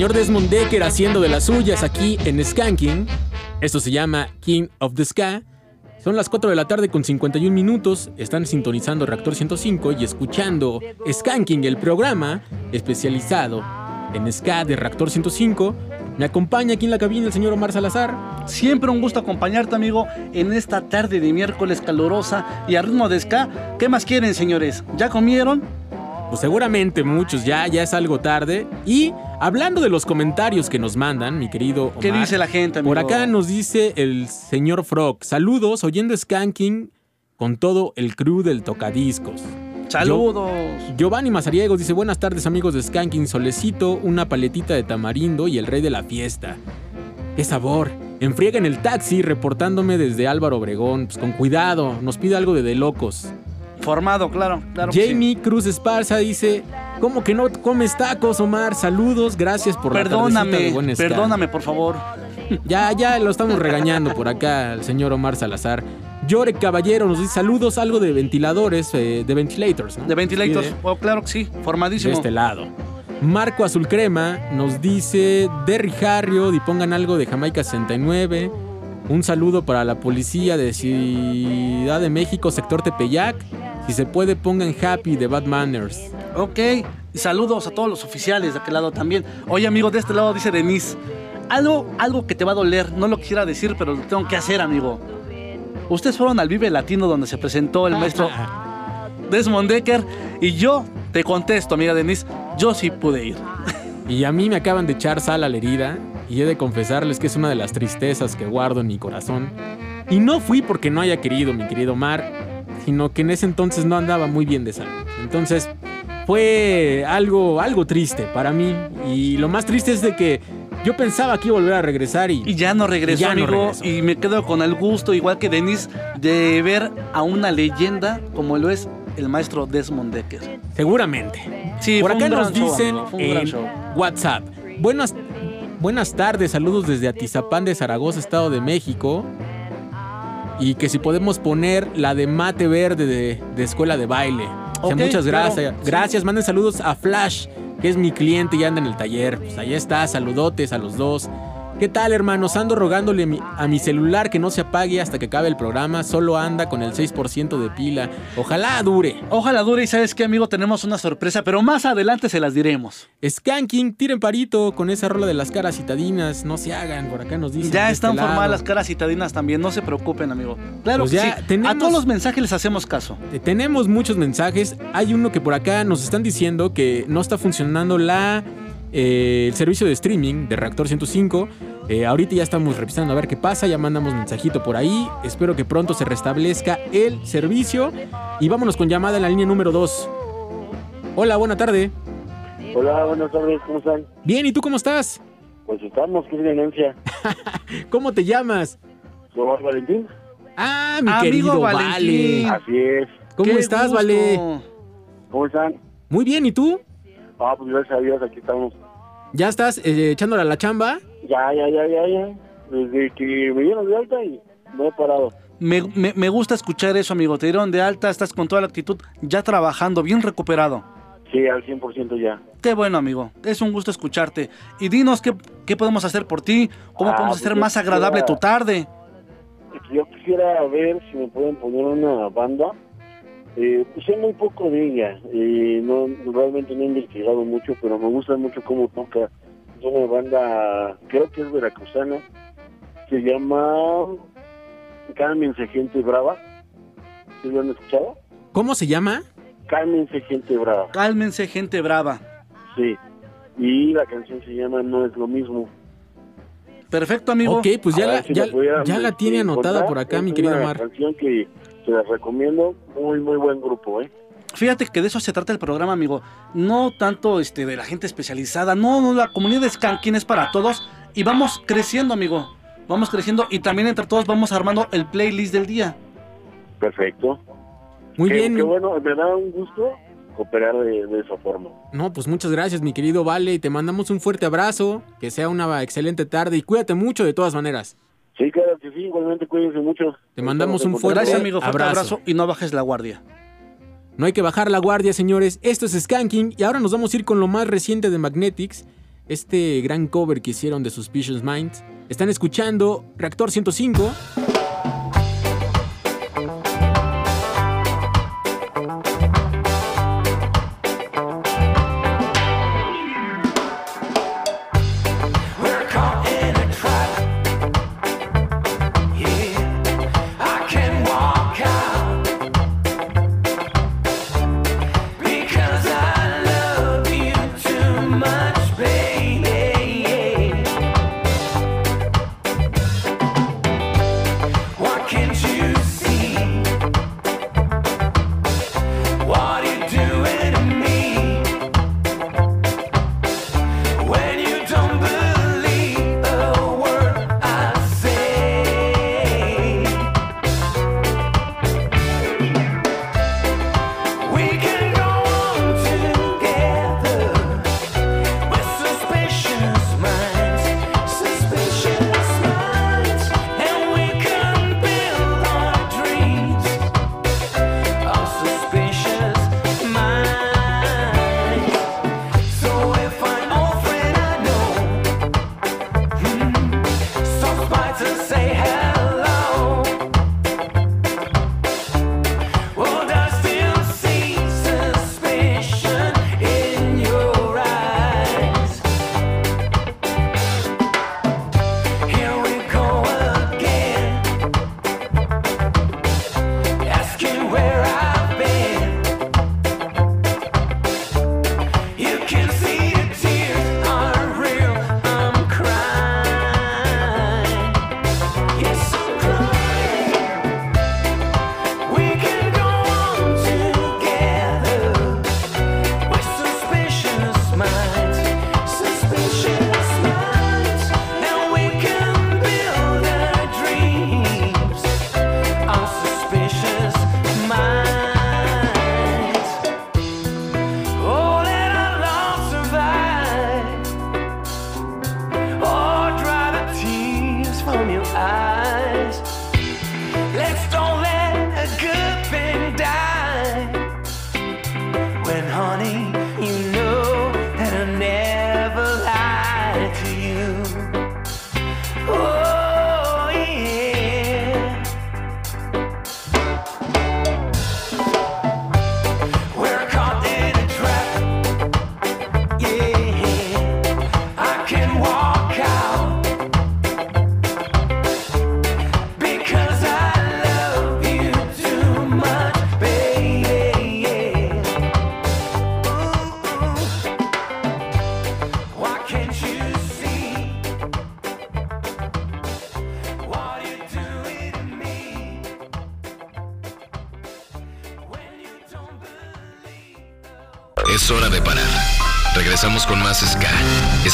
señor Desmond Decker haciendo de las suyas aquí en Skanking. Esto se llama King of the Ska. Son las 4 de la tarde con 51 minutos. Están sintonizando Reactor 105 y escuchando Skanking, el programa especializado en Ska de Reactor 105. Me acompaña aquí en la cabina el señor Omar Salazar. Siempre un gusto acompañarte, amigo, en esta tarde de miércoles calurosa y a ritmo de ska. ¿Qué más quieren, señores? ¿Ya comieron? Pues seguramente muchos ya, ya es algo tarde. Y hablando de los comentarios que nos mandan, mi querido Omar, ¿Qué dice la gente, amigo? Por acá nos dice el señor Frog. Saludos, oyendo Skanking con todo el crew del Tocadiscos. Saludos. Gio- Giovanni Mazariegos dice: Buenas tardes, amigos de Skanking. Solecito, una paletita de tamarindo y el rey de la fiesta. ¡Qué sabor! Enfriega en el taxi, reportándome desde Álvaro Obregón. Pues con cuidado, nos pide algo de de locos. Formado, claro, claro. sí. Jamie Cruz Esparza dice: ¿Cómo que no comes tacos, Omar? Saludos, gracias por la tardecita de Perdóname, buen ska". perdóname, por favor. Ya, ya lo estamos regañando por acá, el señor Omar Salazar. Llore Caballero nos dice saludos, algo de ventiladores, eh, de ventilators. ¿no? De ventilators. Oh, claro que sí, De formadísimo. este lado. Marco Azul Crema nos dice Derry Harrio y pongan algo de Jamaica 69. Un saludo para la policía de Ciudad de México, sector Tepeyac. Si se puede, pongan Happy de Bad Manners. Ok, y saludos a todos los oficiales de aquel lado también. Oye, amigo, de este lado dice Denise. Algo, algo que te va a doler, no lo quisiera decir, pero lo tengo que hacer, amigo. Ustedes fueron al Vive Latino donde se presentó el maestro Desmond Decker y yo te contesto, amiga Denise, yo sí pude ir. Y a mí me acaban de echar sal a la herida y he de confesarles que es una de las tristezas que guardo en mi corazón. Y no fui porque no haya querido, mi querido Mar, sino que en ese entonces no andaba muy bien de salud. Entonces fue algo, algo triste para mí. Y lo más triste es de que yo pensaba que iba a volver a regresar y, Y ya no regresó, Y ya no amigo, regresó. y me quedo con el gusto, igual que Denise, de ver a una leyenda como lo es el maestro Desmond Decker. seguramente. Sí, Por acá nos show, dicen en. WhatsApp. Buenas, buenas tardes, saludos desde Atizapán de Zaragoza, Estado de México. Y que si podemos poner la de mate verde de, de escuela de baile. O sea, muchas claro, gracias. sí. Gracias, manden saludos a Flash, que es mi cliente y anda en el taller. Pues ahí está, saludotes a los dos. ¿Qué tal, hermanos? Ando rogándole a mi, a mi celular que no se apague hasta que acabe el programa. Solo anda con el 6% de pila. Ojalá dure. Ojalá dure y sabes qué, amigo, tenemos una sorpresa, pero más adelante se las diremos. Skanking, tiren parito con esa rola de las caras citadinas. No se hagan, por acá nos dicen. Ya están este formadas lado. las caras citadinas también, no se preocupen, amigo. Claro Pues que ya sí. tenemos- A todos los mensajes les hacemos caso. Tenemos muchos mensajes. Hay uno que por acá nos están diciendo que no está funcionando la, eh, el servicio de streaming de Reactor 105. Eh, ahorita ya estamos revisando a ver qué pasa. Ya mandamos mensajito por ahí. Espero que pronto se restablezca el servicio. Y vámonos con llamada en la línea número 2. Hola, buena tarde. Hola, buenas tardes, ¿cómo están? Bien, ¿y tú cómo estás? Pues estamos, qué ganancia. [LAUGHS] ¿Cómo te llamas? ¿Soy Valentín? Ah, mi Amigo querido Valentín. Vale. Así es. ¿Cómo Qué estás, gusto. Vale? ¿Cómo están? Muy bien, ¿y tú? Ah, pues gracias a Dios, aquí estamos. ¿Ya estás eh, echándole a la chamba? Ya, ya, ya, ya, ya. Desde que me dieron de alta y no he parado. Me, me- me gusta escuchar eso, amigo. Te dieron de alta, estás con toda la actitud, ya trabajando, bien recuperado. Sí, al 100% ya. Qué bueno, amigo. Es un gusto escucharte. Y dinos qué, qué podemos hacer por ti, cómo Ah, podemos pues hacer más agradable quisiera- tu tarde. Yo quisiera ver si me pueden poner una banda. Eh, pues sé muy poco de ella. Eh, no, realmente no he investigado mucho, pero me gusta mucho cómo toca. Es una banda, creo que es veracruzana. Se llama Cálmense Gente Brava. ¿Sí lo han escuchado? ¿Cómo se llama? Cálmense Gente Brava. Cálmense, gente brava. Sí. Y la canción se llama No es lo mismo. Perfecto, amigo. Ok, pues ya, A la, si ya, la ya la tiene anotada por acá, Es mi querido una Mar. canción que se la recomiendo. Muy, muy buen grupo, ¿eh? Fíjate que de eso se trata el programa, amigo. No tanto este de la gente especializada, no, no, la comunidad de Skanking es para todos y vamos creciendo, amigo. Vamos creciendo y también entre todos vamos armando el playlist del día. Perfecto. Muy Qué- bien. Qué bueno, me da un gusto cooperar de, de esa forma. No, pues muchas gracias, mi querido Vale. Y te mandamos un fuerte abrazo. Que sea una excelente tarde. Y cuídate mucho de todas maneras. Sí, claro que sí, igualmente cuídense mucho. Te mandamos un Gracias, amigo. Fuerte abrazo. abrazo y no bajes la guardia. No hay que bajar la guardia, señores. Esto es Skanking. Y ahora nos vamos a ir con lo más reciente de Magnetics. Este gran cover que hicieron de Suspicious Minds. Están escuchando Reactor 105.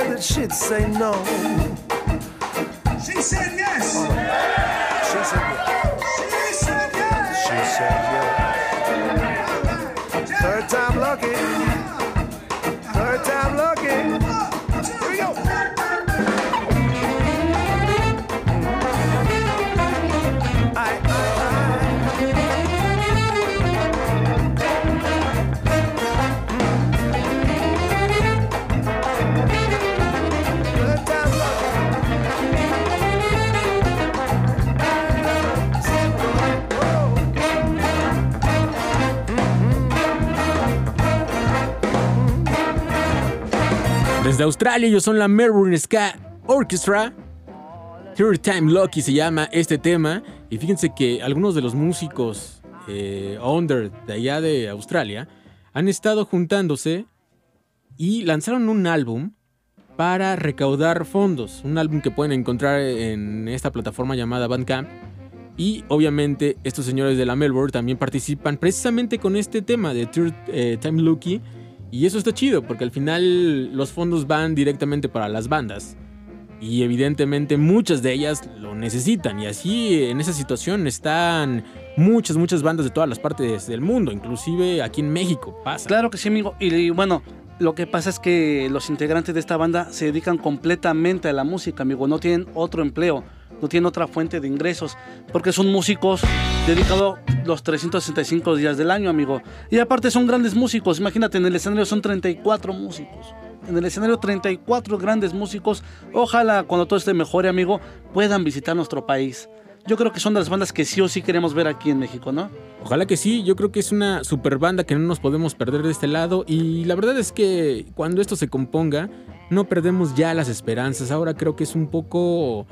Scared that she'd say no. She said yes. She said yes. She said yes. She said yes. Australia, ellos son la Melbourne Ska Orchestra. Third Time Lucky se llama este tema. Y fíjense que algunos de los músicos eh, under de allá de Australia han estado juntándose y lanzaron un álbum para recaudar fondos. Un álbum que pueden encontrar en esta plataforma llamada Bandcamp. Y obviamente estos señores de la Melbourne también participan precisamente con este tema de Third eh, Time Lucky. Y eso está chido porque al final los fondos van directamente para las bandas. Y evidentemente muchas de ellas lo necesitan. Y así en esa situación están muchas, muchas bandas de todas las partes del mundo. Inclusive aquí en México pasa. Claro que sí, amigo. Y, bueno, lo que pasa es que los integrantes de esta banda se dedican completamente a la música, amigo. No tienen otro empleo, no tienen otra fuente de ingresos, porque son músicos dedicados los 365 días del año, amigo. Y aparte son grandes músicos. Imagínate, en el escenario son 34 músicos. En el escenario 34 grandes músicos. Ojalá cuando todo esté mejor, amigo, puedan visitar nuestro país. Yo creo que son de las bandas que sí o sí queremos ver aquí en México, ¿no? Ojalá que sí, yo creo que es una super banda que no nos podemos perder de este lado y la verdad es que cuando esto se componga no perdemos ya las esperanzas, ahora creo que es un poco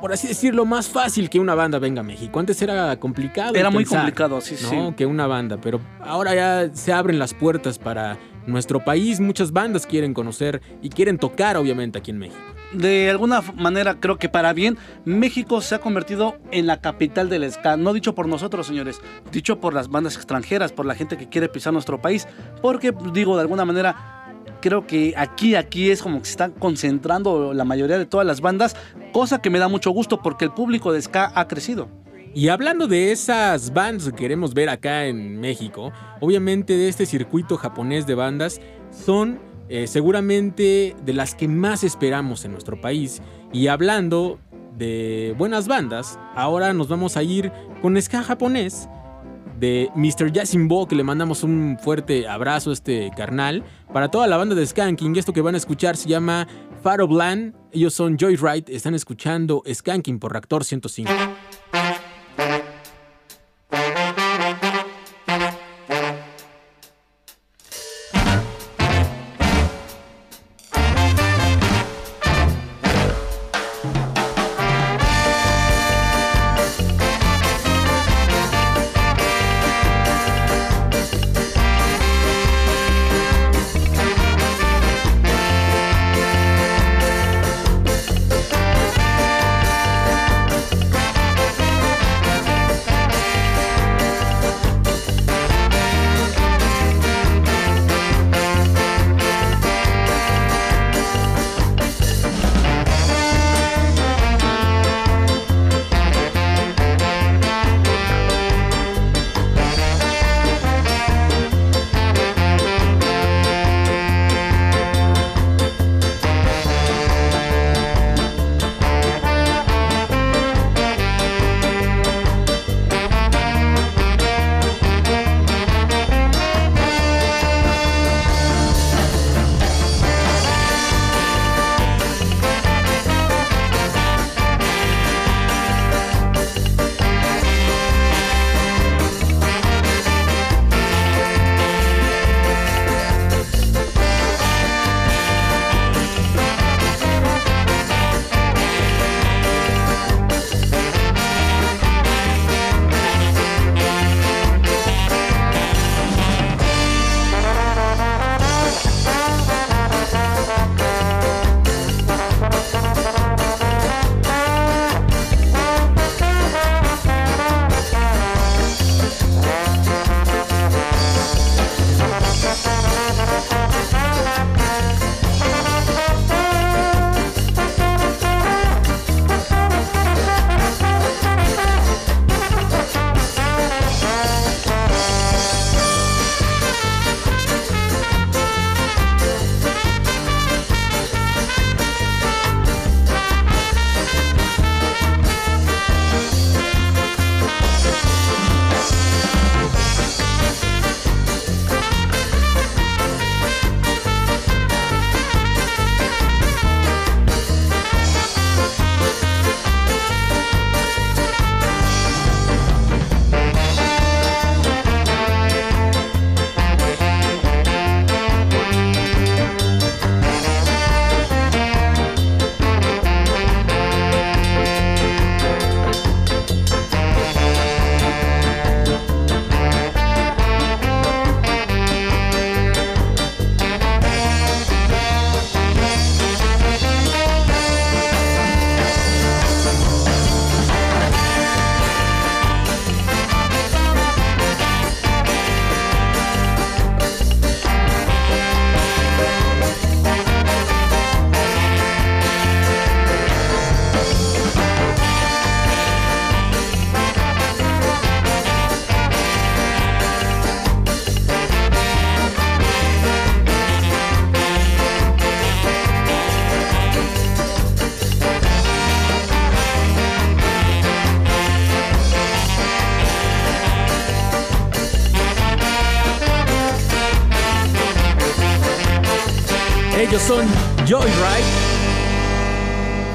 por así decirlo, más fácil que una banda venga a México. Antes era complicado. Era muy complicado, sí, ¿no? sí. Que una banda, pero ahora ya se abren las puertas para nuestro país. Muchas bandas quieren conocer y quieren tocar, obviamente, aquí en México. de alguna manera creo que para bien, México se ha convertido en la capital del ska. No dicho por nosotros, señores, dicho por las bandas extranjeras, por la gente que quiere pisar nuestro país. Porque, digo, de alguna manera, creo que aquí, aquí es como que se están concentrando la mayoría de todas las bandas, cosa que me da mucho gusto porque el público de ska ha crecido. Y hablando de esas bandas que queremos ver acá en México, obviamente de este circuito japonés de bandas, son eh, seguramente de las que más esperamos en nuestro país. Y hablando de buenas bandas, ahora nos vamos a ir con ska japonés de Mr. Yasimbo, que le mandamos un fuerte abrazo a este carnal. Para toda la banda de Skanking, esto que van a escuchar se llama Faro Bland. Ellos son Joyride, están escuchando Skanking por Reactor 105.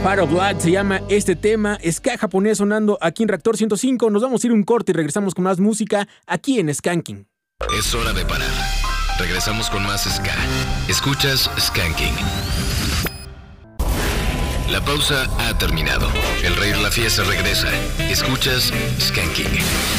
Faro Blood se llama este tema. Ska japonés sonando aquí en Reactor 105. Nos vamos a ir un corte y regresamos con más música aquí en Skanking. Es hora de parar. Regresamos con más Ska. Escuchas Skanking. La pausa ha terminado. El rey la fiesta regresa. Escuchas Skanking.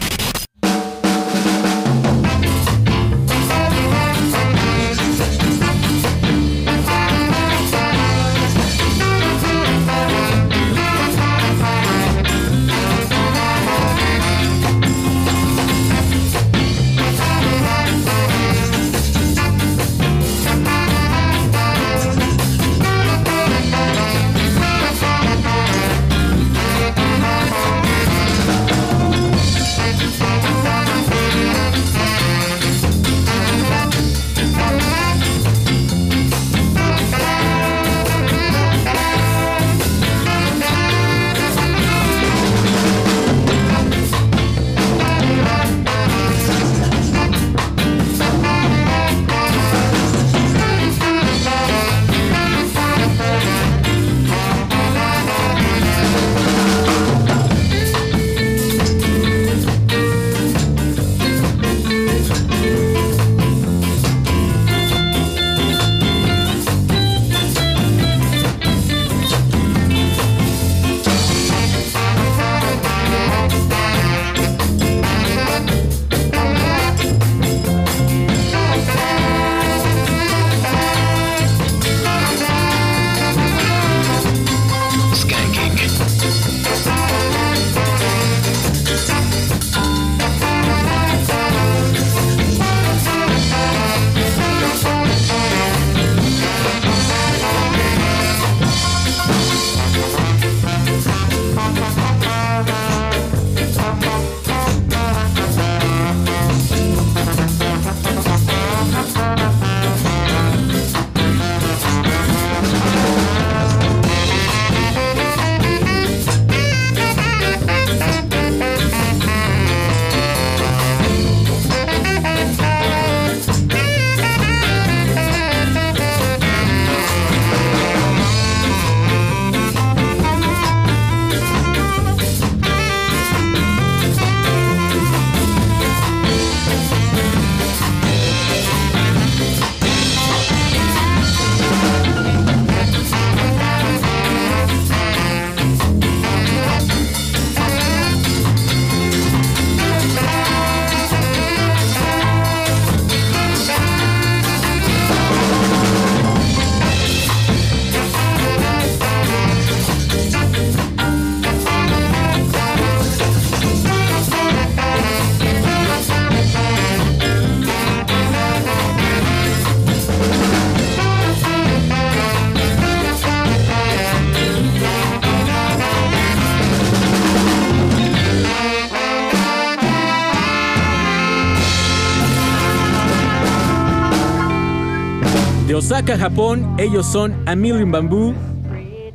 Osaka, Japón, ellos son A Million Bamboo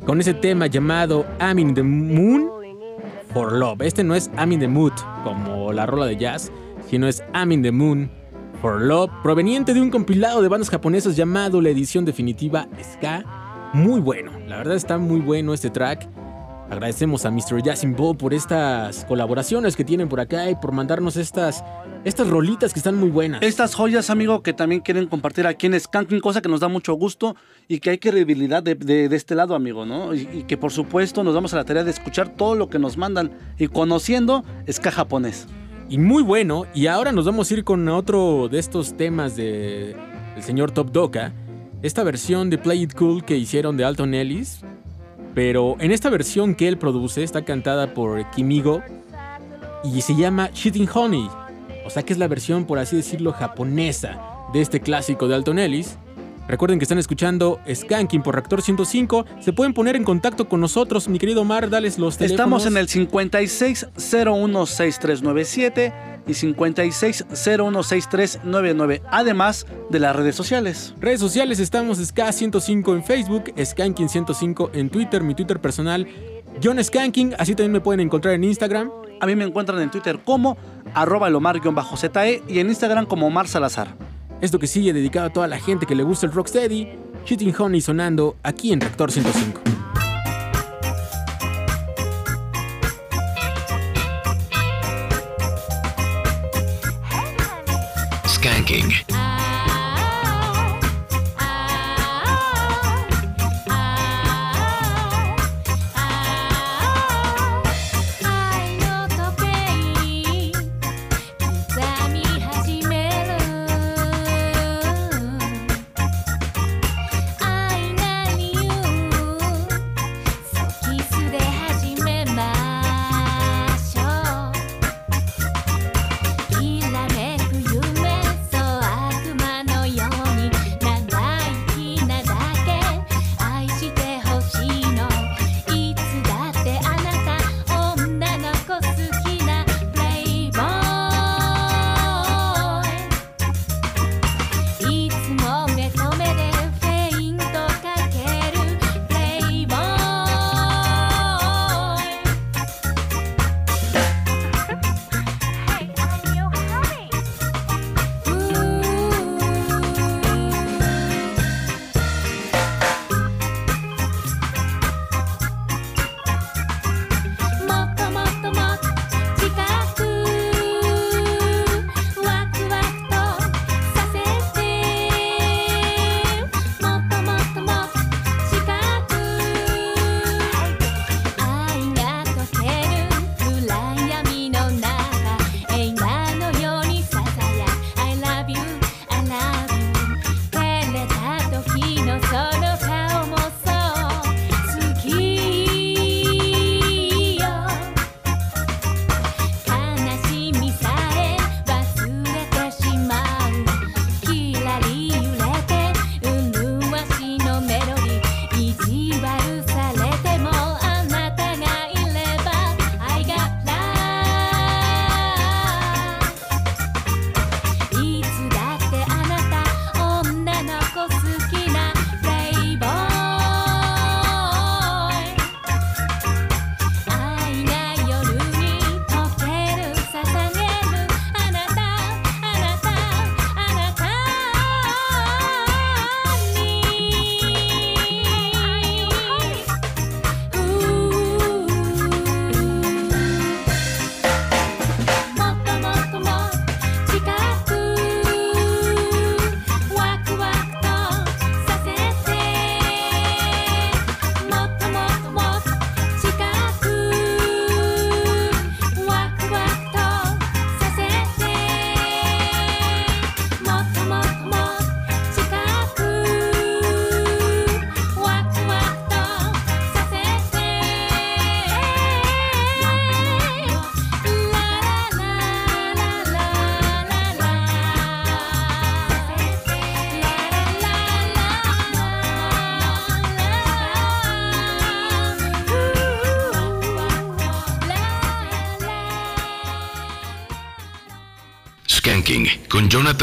con ese tema llamado I'm in the Moon for Love. Este no es I'm in the Mood como la rola de jazz, sino es I'm in the Moon for Love, proveniente de un compilado de bandas japonesas llamado la edición definitiva Ska. Muy bueno, la verdad está muy bueno este track. Agradecemos a Mr. Jasin Ball por estas colaboraciones que tienen por acá y por mandarnos estas, estas rolitas que están muy buenas. Estas joyas, amigo, que también quieren compartir aquí en Skanking, cosa que nos da mucho gusto y que hay credibilidad de, de- de este lado, amigo, ¿no? Y, y que por supuesto nos damos a la tarea de escuchar todo lo que nos mandan y conociendo ska japonés. Y muy bueno. Y ahora nos vamos a ir con otro de estos temas de el señor Top Doka. Esta versión de Play It Cool que hicieron de Alton Ellis. Pero en esta versión que él produce está cantada por Kimigo. Y se llama Cheating Honey. O sea que es la versión, por así decirlo, japonesa de este clásico de Alton Ellis. Recuerden que están escuchando Skanking por Reactor 105. Se pueden poner en contacto con nosotros, mi querido Omar. Dales los teléfonos. Estamos en el 56016397 y 56016399, además de las redes sociales. Redes sociales estamos Ska105 en Facebook, Skanking105 en Twitter, mi Twitter personal, John Skanking, así también me pueden encontrar en Instagram. A mí me encuentran en Twitter como arroba lomar-ze y en Instagram como Omar Salazar. Esto que sigue dedicado a toda la gente que le gusta el Rocksteady, Shooting Honey sonando aquí en Reactor 105.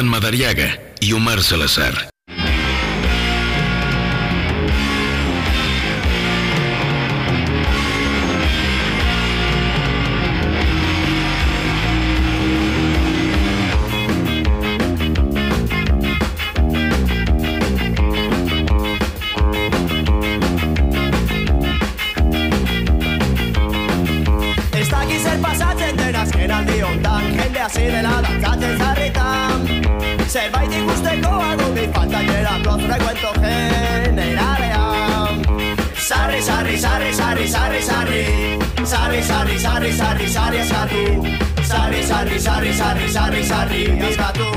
Madariaga y Omar Salazar. Ez dakiz zer pasatzen den azken aldi hontan Jende hasi dela dantzatzen zarritan Zerbait ikusteko adu mi falta jera Los frecuento generalean Sarri, sarri, sarri, sarri, sarri, sarri Sarri, sarri, sarri, sarri, sarri eskatu Sarri, sarri, sarri, sarri, sarri, sarri eskatu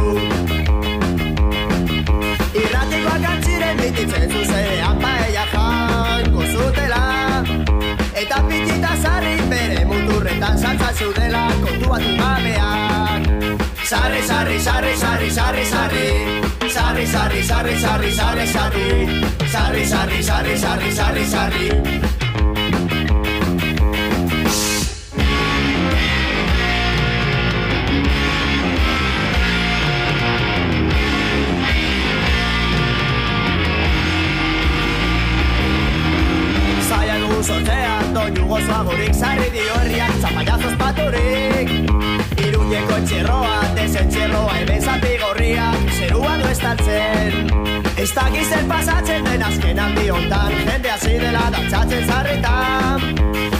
Irratikoak antziren bititzen zuzenean paella jango zutela Eta pitita zarri bere muturretan saltza zeudela kontuatu gabean Sarri, sarri, sarri, sarri, sarri, sarri Sarri, sarri, sarri, sarri, sarri, sarri Sarri, sarri, sarri, sarri, sarri, sarri sortzean, doinu gozoagorik Zarri dio herriak zapallazos paturik. Iruñeko etxerroa, desentxerroa Hemen zati gorriak, zerua du estaltzen Ez dakiz zer pasatzen den azken handi hontan Jende hasi dela dantzatzen zarritan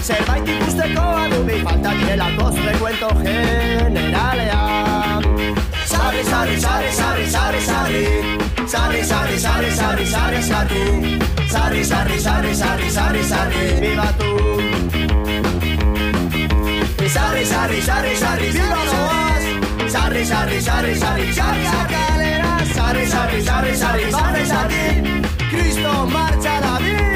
Zerbait ikusteko adu mi falta direla Koz recuento generalean Sarri, sarri, sarri, sarri, sarri, sarri Sarri, sarri, sarri, sarri, sarri, sarri Sarri, sarri, sarri, sarri, sarri, sarri Viva tu Sarri, sarri, sarri, sarri, viva los Sarri, sarri, sarri, sarri, sarri, sarri. Sarri, sarri, sarri, sarri, sarri, sarri. Cristo marcha David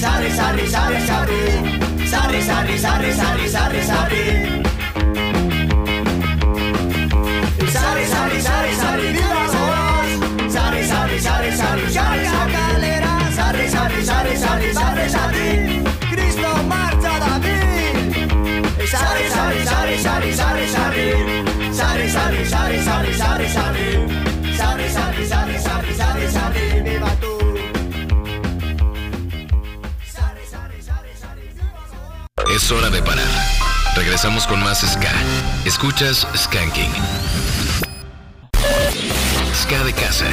Sarri, sarri, sarri, sarri, sarri, sarri Sarri, sarri, sarri, sarri, sarri, sarri Sarri, sarri, viva Soros Sarri, sarri, sarri, sarri, sarri, sarri Sarri, sarri, sarri, sarri, sarri, sarri Cristo marcha David Sarri, sarri, sarri, sarri, sarri, sarri Sarri, sarri, sarri, sarri, sarri, sarri Sarri, sarri, sarri, sarri, sarri, Es hora de parar. Regresamos con más Ska. Escuchas Skanking. Ska de casa.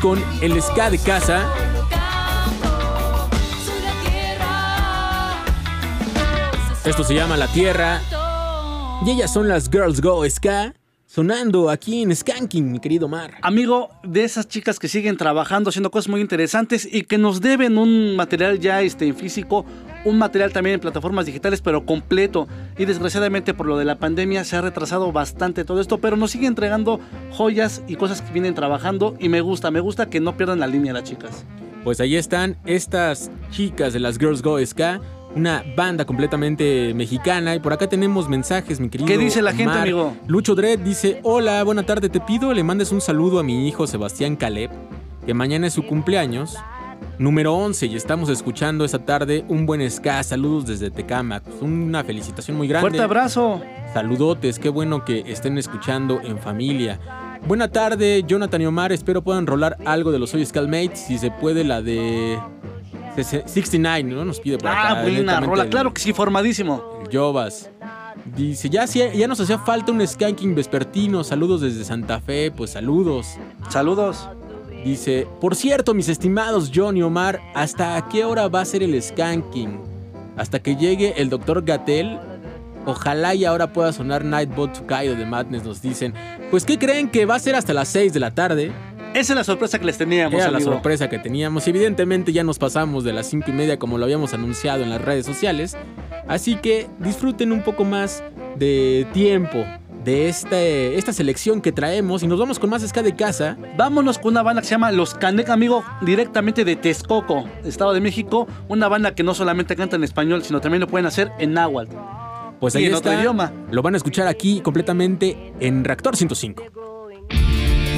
Con el ska de casa. Esto se llama La Tierra. Y ellas son las Girls Go Ska. Sonando aquí en Skanking, mi querido Mar. Amigo, de esas chicas que siguen trabajando, haciendo cosas muy interesantes y que nos deben un material ya este, en físico, un material también en plataformas digitales, pero completo. Y desgraciadamente por lo de la pandemia se ha retrasado bastante todo esto, pero nos sigue entregando joyas y cosas que vienen trabajando y me gusta, me gusta que no pierdan la línea las chicas. Pues ahí están estas chicas de las Girls Go Ska. Una banda completamente mexicana. Y por acá tenemos mensajes, mi querido. ¿Qué dice la gente, amigo? Lucho Dredd dice: Hola, buena tarde. Te pido le mandes un saludo a mi hijo Sebastián Caleb, que mañana es su cumpleaños. Número 11, y estamos escuchando esta tarde un buen ska. Saludos desde Tecamac. Una felicitación muy grande. Fuerte abrazo. Saludotes, qué bueno que estén escuchando en familia. Buena tarde, Jonathan y Omar. Espero puedan rolar algo de los Soy Scalmates. Si se puede, la de 69, ¿no? Nos pide por acá. Ah, buena rola, el- claro que sí, formadísimo. el Jovas. Dice, ya, ya nos hacía falta un skanking vespertino. Saludos desde Santa Fe, pues saludos. Saludos. Dice, por cierto, mis estimados John y Omar, ¿hasta qué hora va a ser el skanking? Hasta que llegue el doctor Gatel. Ojalá y ahora pueda sonar Nightbot to Kaido de Madness, nos dicen. Pues, ¿qué creen que va a ser hasta las 6 de la tarde? Esa es la sorpresa que les teníamos, Era la amigo. sorpresa que teníamos. Evidentemente ya nos pasamos de las 5 y media como lo habíamos anunciado en las redes sociales. Así que disfruten un poco más de tiempo de este, esta selección que traemos y nos vamos con más ska de casa. Vámonos con una banda que se llama Los Canec, amigo, directamente de Texcoco, Estado de México. Una banda que no solamente canta en español, sino también lo pueden hacer en náhuatl. Pues Y ahí en está. otro idioma. Lo van a escuchar aquí completamente en Reactor 105.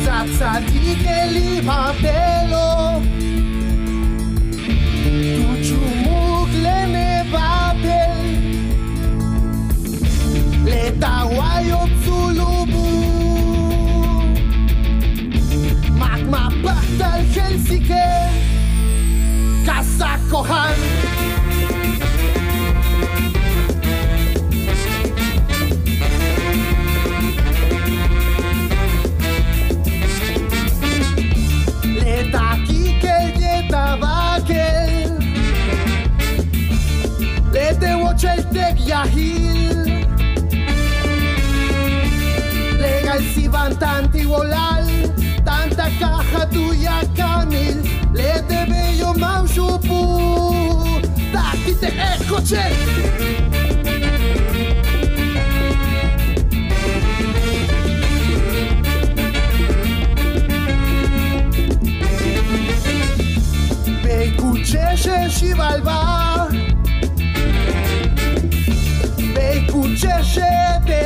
Zazzaniche libabelo Tuciu muglene babel. Le tawayo tsulubu Magma batal helsike Kasakohan Legal Tech Yahil. Legal Sivan Tantibolal. Tanta caja tuya, Camil. Lete bello Maushupu. Tati te escuché. Escuché, Shivalba.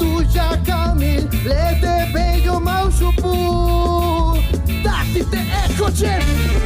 tuja calmin Le debello mausupu Taxi te escuché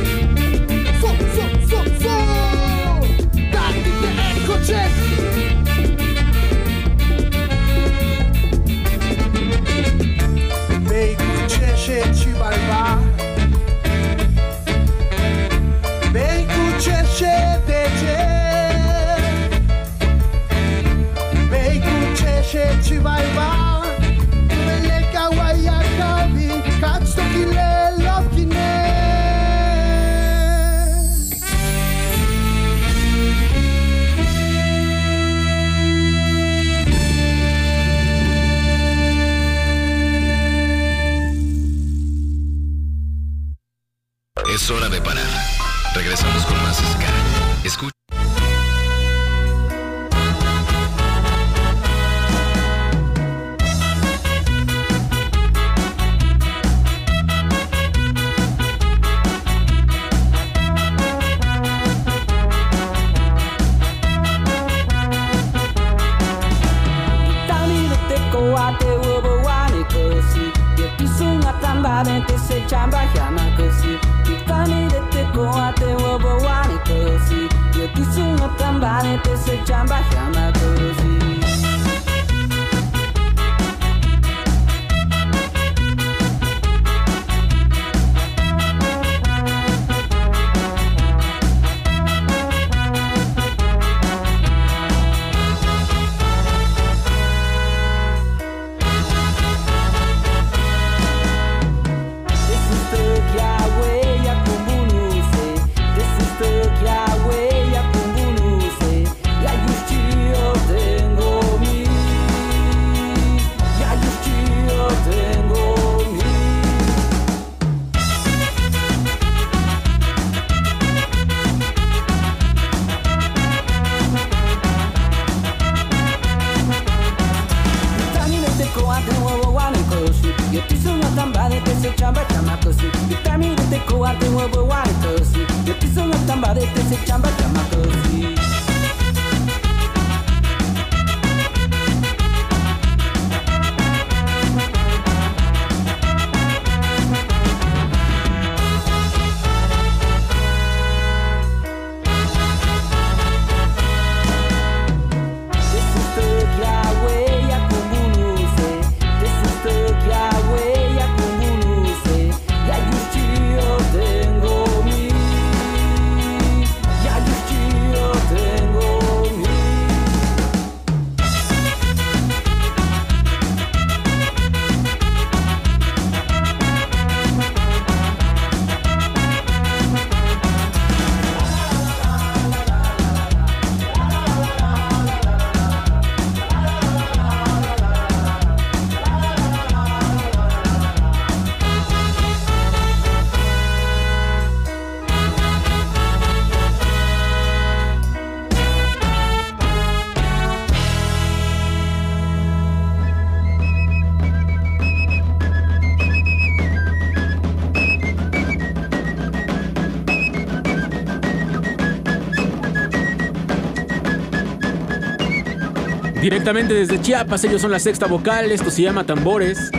Directamente desde Chiapas, ellos son la sexta vocal, esto se llama Tambores,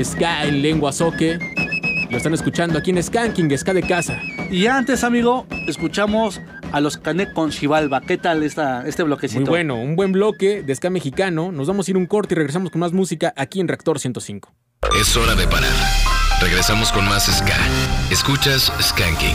Ska en lengua soque. Lo están escuchando aquí en Skanking, Ska de casa. Y antes, amigo, escuchamos a los Canek con Chivalba. ¿Qué tal esta, este bloquecito? Muy bueno, un buen bloque de Ska mexicano. Nos vamos a ir un corte y regresamos con más música aquí en Reactor 105. Es hora de parar. Regresamos con más Ska. Escuchas Skanking.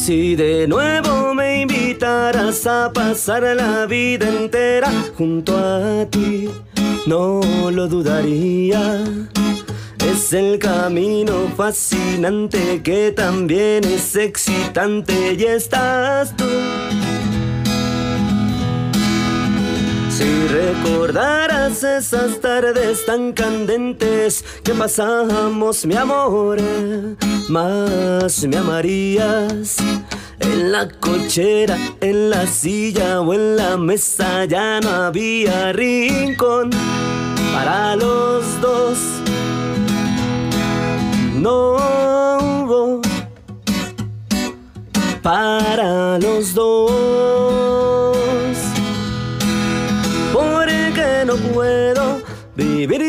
Si de nuevo me invitaras a pasar la vida entera junto a ti, no lo dudaría. Es el camino fascinante que también es excitante y estás tú. Si recordaras esas tardes tan candentes que pasamos, mi amor, más me amarías. En la cochera, en la silla o en la mesa ya no había rincón para los dos. No hubo para los dos.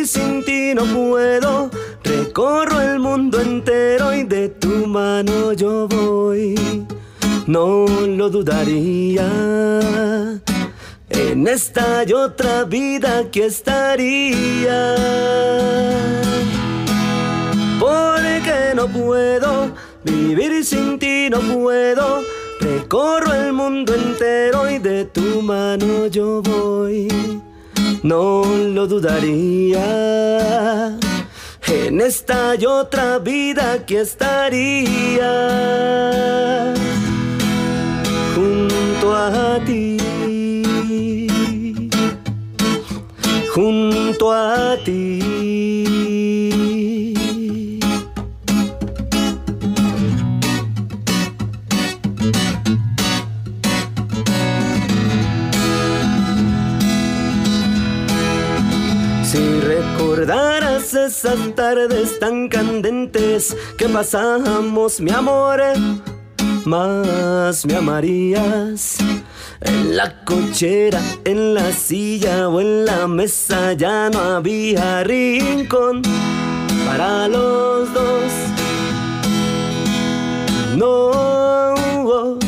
Sin ti, no puedo. Recorro el mundo entero y de tu mano yo voy. No lo dudaría. En esta y otra vida aquí estaría. Porque no puedo vivir sin ti, no puedo. Recorro el mundo entero y de tu mano yo voy. No lo dudaría. En esta y otra vida que estaría junto a ti. Junto a ti. Esas tardes tan candentes que pasamos, mi amor, más me amarías. En la cochera, en la silla o en la mesa ya no había rincón para los dos. No hubo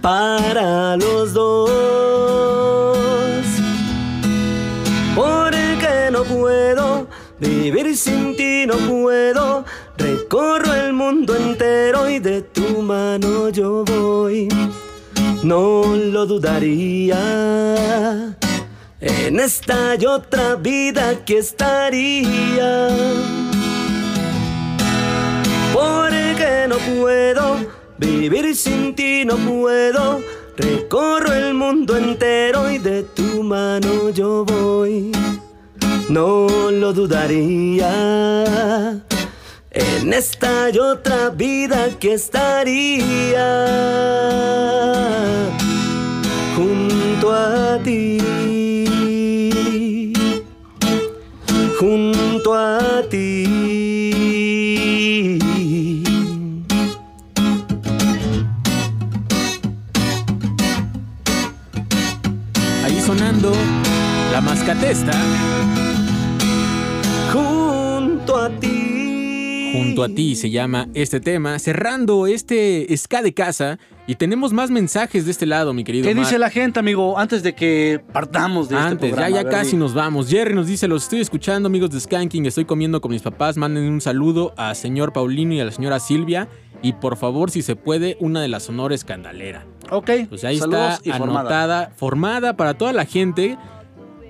para los dos. Sin ti, no puedo. Recorro el mundo entero y de tu mano yo voy. No lo dudaría. En esta y otra vida que estaría. Porque no puedo vivir sin ti, no puedo. Recorro el mundo entero y de tu mano yo voy. No lo dudaría. En esta y otra vida que estaría junto a ti. Junto a ti. Ahí sonando la mascatesta Junto a ti. junto a ti se llama este tema, cerrando este ska de casa y tenemos más mensajes de este lado, mi querido. ¿Qué Mar. dice la gente, amigo? Antes de que partamos de este Antes, programa. ya, ya casi nos vamos. Jerry nos dice, los estoy escuchando, amigos de Skanking, estoy comiendo con mis papás, manden un saludo a señor Paulino y a la señora Silvia. Y por favor, si se puede, una de las sonora escandalera. Ok, Pues ahí saludos está y formada. anotada, formada para toda la gente.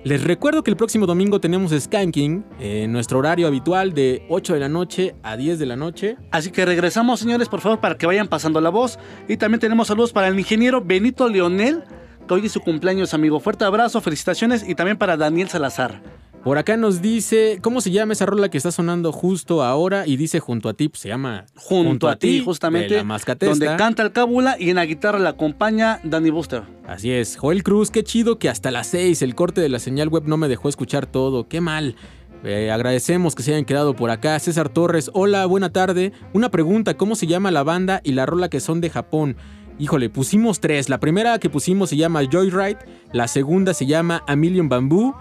Les recuerdo que el próximo domingo tenemos Skanking en nuestro horario habitual de 8 de la noche a 10 de la noche. Así que regresamos, señores, por favor, para que vayan pasando la voz. Y también tenemos saludos para el ingeniero Benito Leonel, que hoy es su cumpleaños, amigo. Fuerte abrazo, felicitaciones. Y también para Daniel Salazar. Por acá nos dice, ¿cómo se llama esa rola que está sonando justo ahora? Y dice junto a ti, pues se llama Junto, a, ti, justamente. de la Mascatesta. Donde canta el cábula y en la guitarra la acompaña Danny Buster. Así es, Joel Cruz, qué chido que hasta las 6 el corte de la señal web no me dejó escuchar todo, qué mal. Eh, agradecemos que se hayan quedado por acá. César Torres, hola, buena tarde. Una pregunta, ¿cómo se llama la banda y la rola que son de Japón? Híjole, pusimos tres. La primera que pusimos se llama Joyride, la segunda se llama A Million Bamboo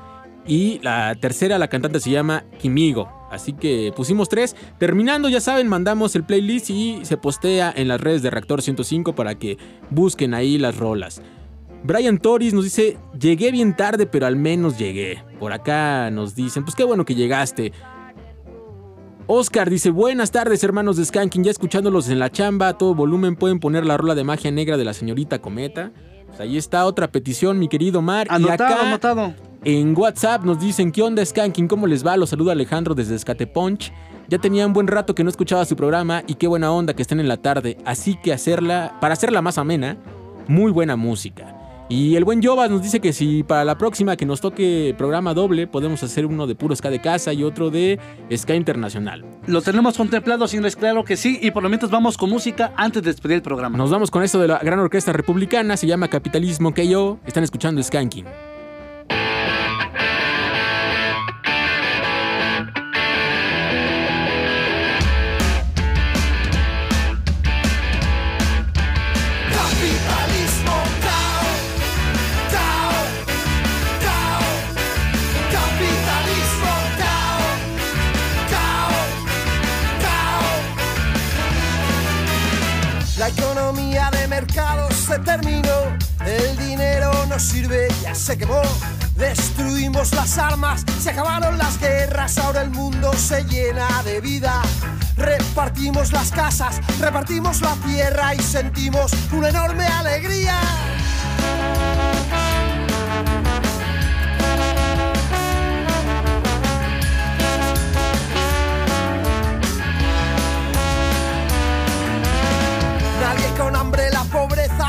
y la tercera, la cantante se llama Kimigo. Así que pusimos tres. Terminando, ya saben, mandamos el playlist y se postea en las redes de Reactor 105 para que busquen ahí las rolas. Brian Torres nos dice, llegué bien tarde, pero al menos llegué. Por acá nos dicen, pues qué bueno que llegaste. Oscar dice, buenas tardes hermanos de Skanking, ya escuchándolos en la chamba, a todo volumen pueden poner la rola de magia negra de la señorita Cometa. Pues ahí está otra petición, mi querido Mar. y Anotado, acá anotado. en WhatsApp nos dicen, ¿qué onda Skanking? ¿Cómo les va? Los saluda Alejandro desde Escate Punch. Ya tenía un buen rato que no escuchaba su programa y qué buena onda que estén en la tarde. Así que hacerla, para hacerla más amena, muy buena música. Y el buen Jovas nos dice que si para la próxima que nos toque programa doble, podemos hacer uno de puro ska de casa y otro de ska internacional. Lo tenemos contemplado, señores, claro que sí. Y por lo mientras vamos con música antes de despedir el programa. Nos vamos con esto de la gran orquesta republicana, se llama Capitalismo que yo. Están escuchando Skanking. Mercado se terminó, el dinero no sirve, ya se quemó. Destruimos las armas, se acabaron las guerras, ahora el mundo se llena de vida. Repartimos las casas, repartimos la tierra y sentimos una enorme alegría.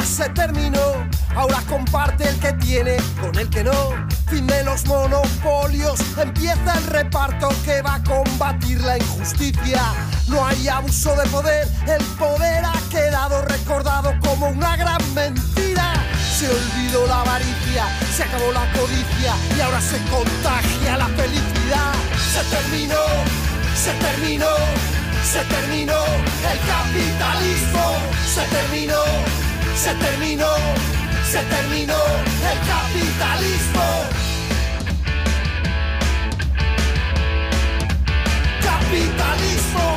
Se terminó. Ahora comparte el que tiene con el que no. Fin de los monopolios, empieza el reparto que va a combatir la injusticia. No hay abuso de poder, el poder ha quedado recordado como una gran mentira. Se olvidó la avaricia, se acabó la codicia y ahora se contagia la felicidad. Se terminó, se terminó, se terminó el capitalismo. Se terminó, se terminó, se terminó el capitalismo. Capitalismo,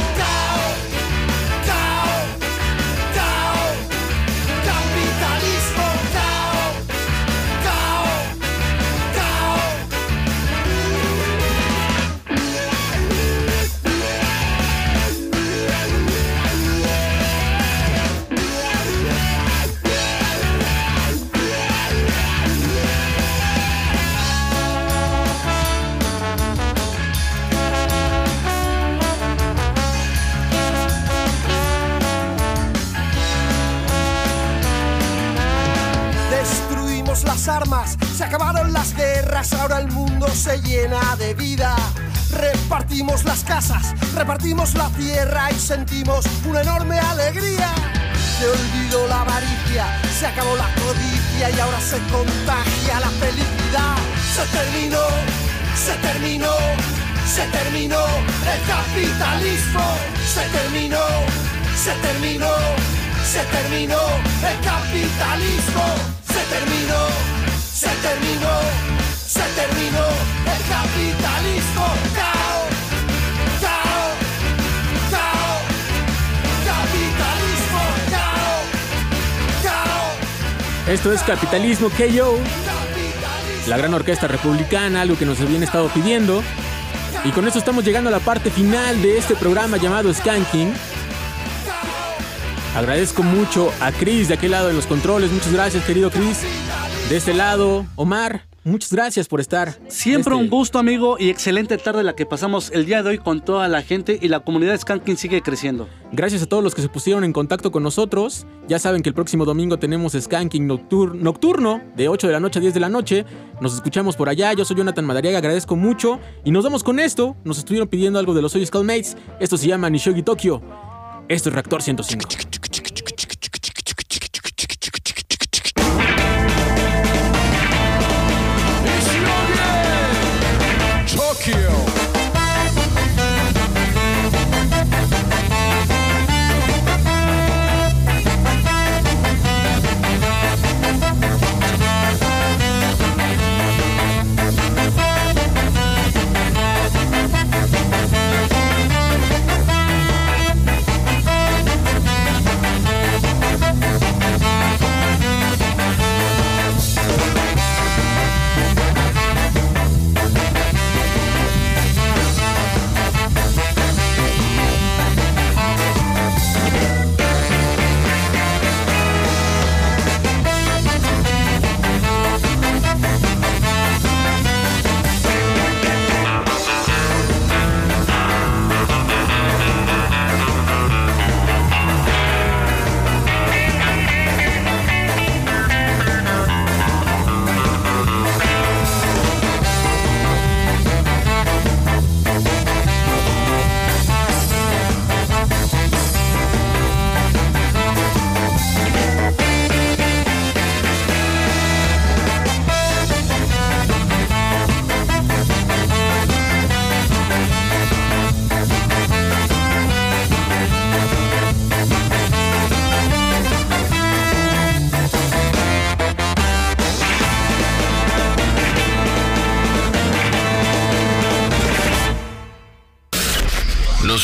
repartimos la tierra y sentimos una enorme alegría. Se olvidó la avaricia, se acabó la codicia y ahora se contagia la felicidad. Se terminó, se terminó, se terminó el capitalismo. Se terminó, se terminó, se terminó el capitalismo. Se terminó, se terminó, se terminó el capitalismo. Esto es Capitalismo KO, la gran orquesta republicana, algo que nos habían estado pidiendo. Y con esto estamos llegando a la parte final de este programa llamado Skanking. Agradezco mucho a Chris de aquel lado de los controles. Muchas gracias, querido Chris. De este lado, Omar, muchas gracias por estar. Siempre Este- un gusto, amigo, y excelente tarde la que pasamos el día de hoy con toda la gente y la comunidad de Skanking sigue creciendo. Gracias a todos los que se pusieron en contacto con nosotros. Ya saben que el próximo domingo tenemos Skanking noctur- nocturno de 8 de la noche a 10 de la noche. Nos escuchamos por allá. Yo soy Jonathan Madariaga, agradezco mucho. Y nos vamos con esto. Nos estuvieron pidiendo algo de los Soy Skullmates. Esto se llama Nishogi Tokyo. Esto es Reactor 105.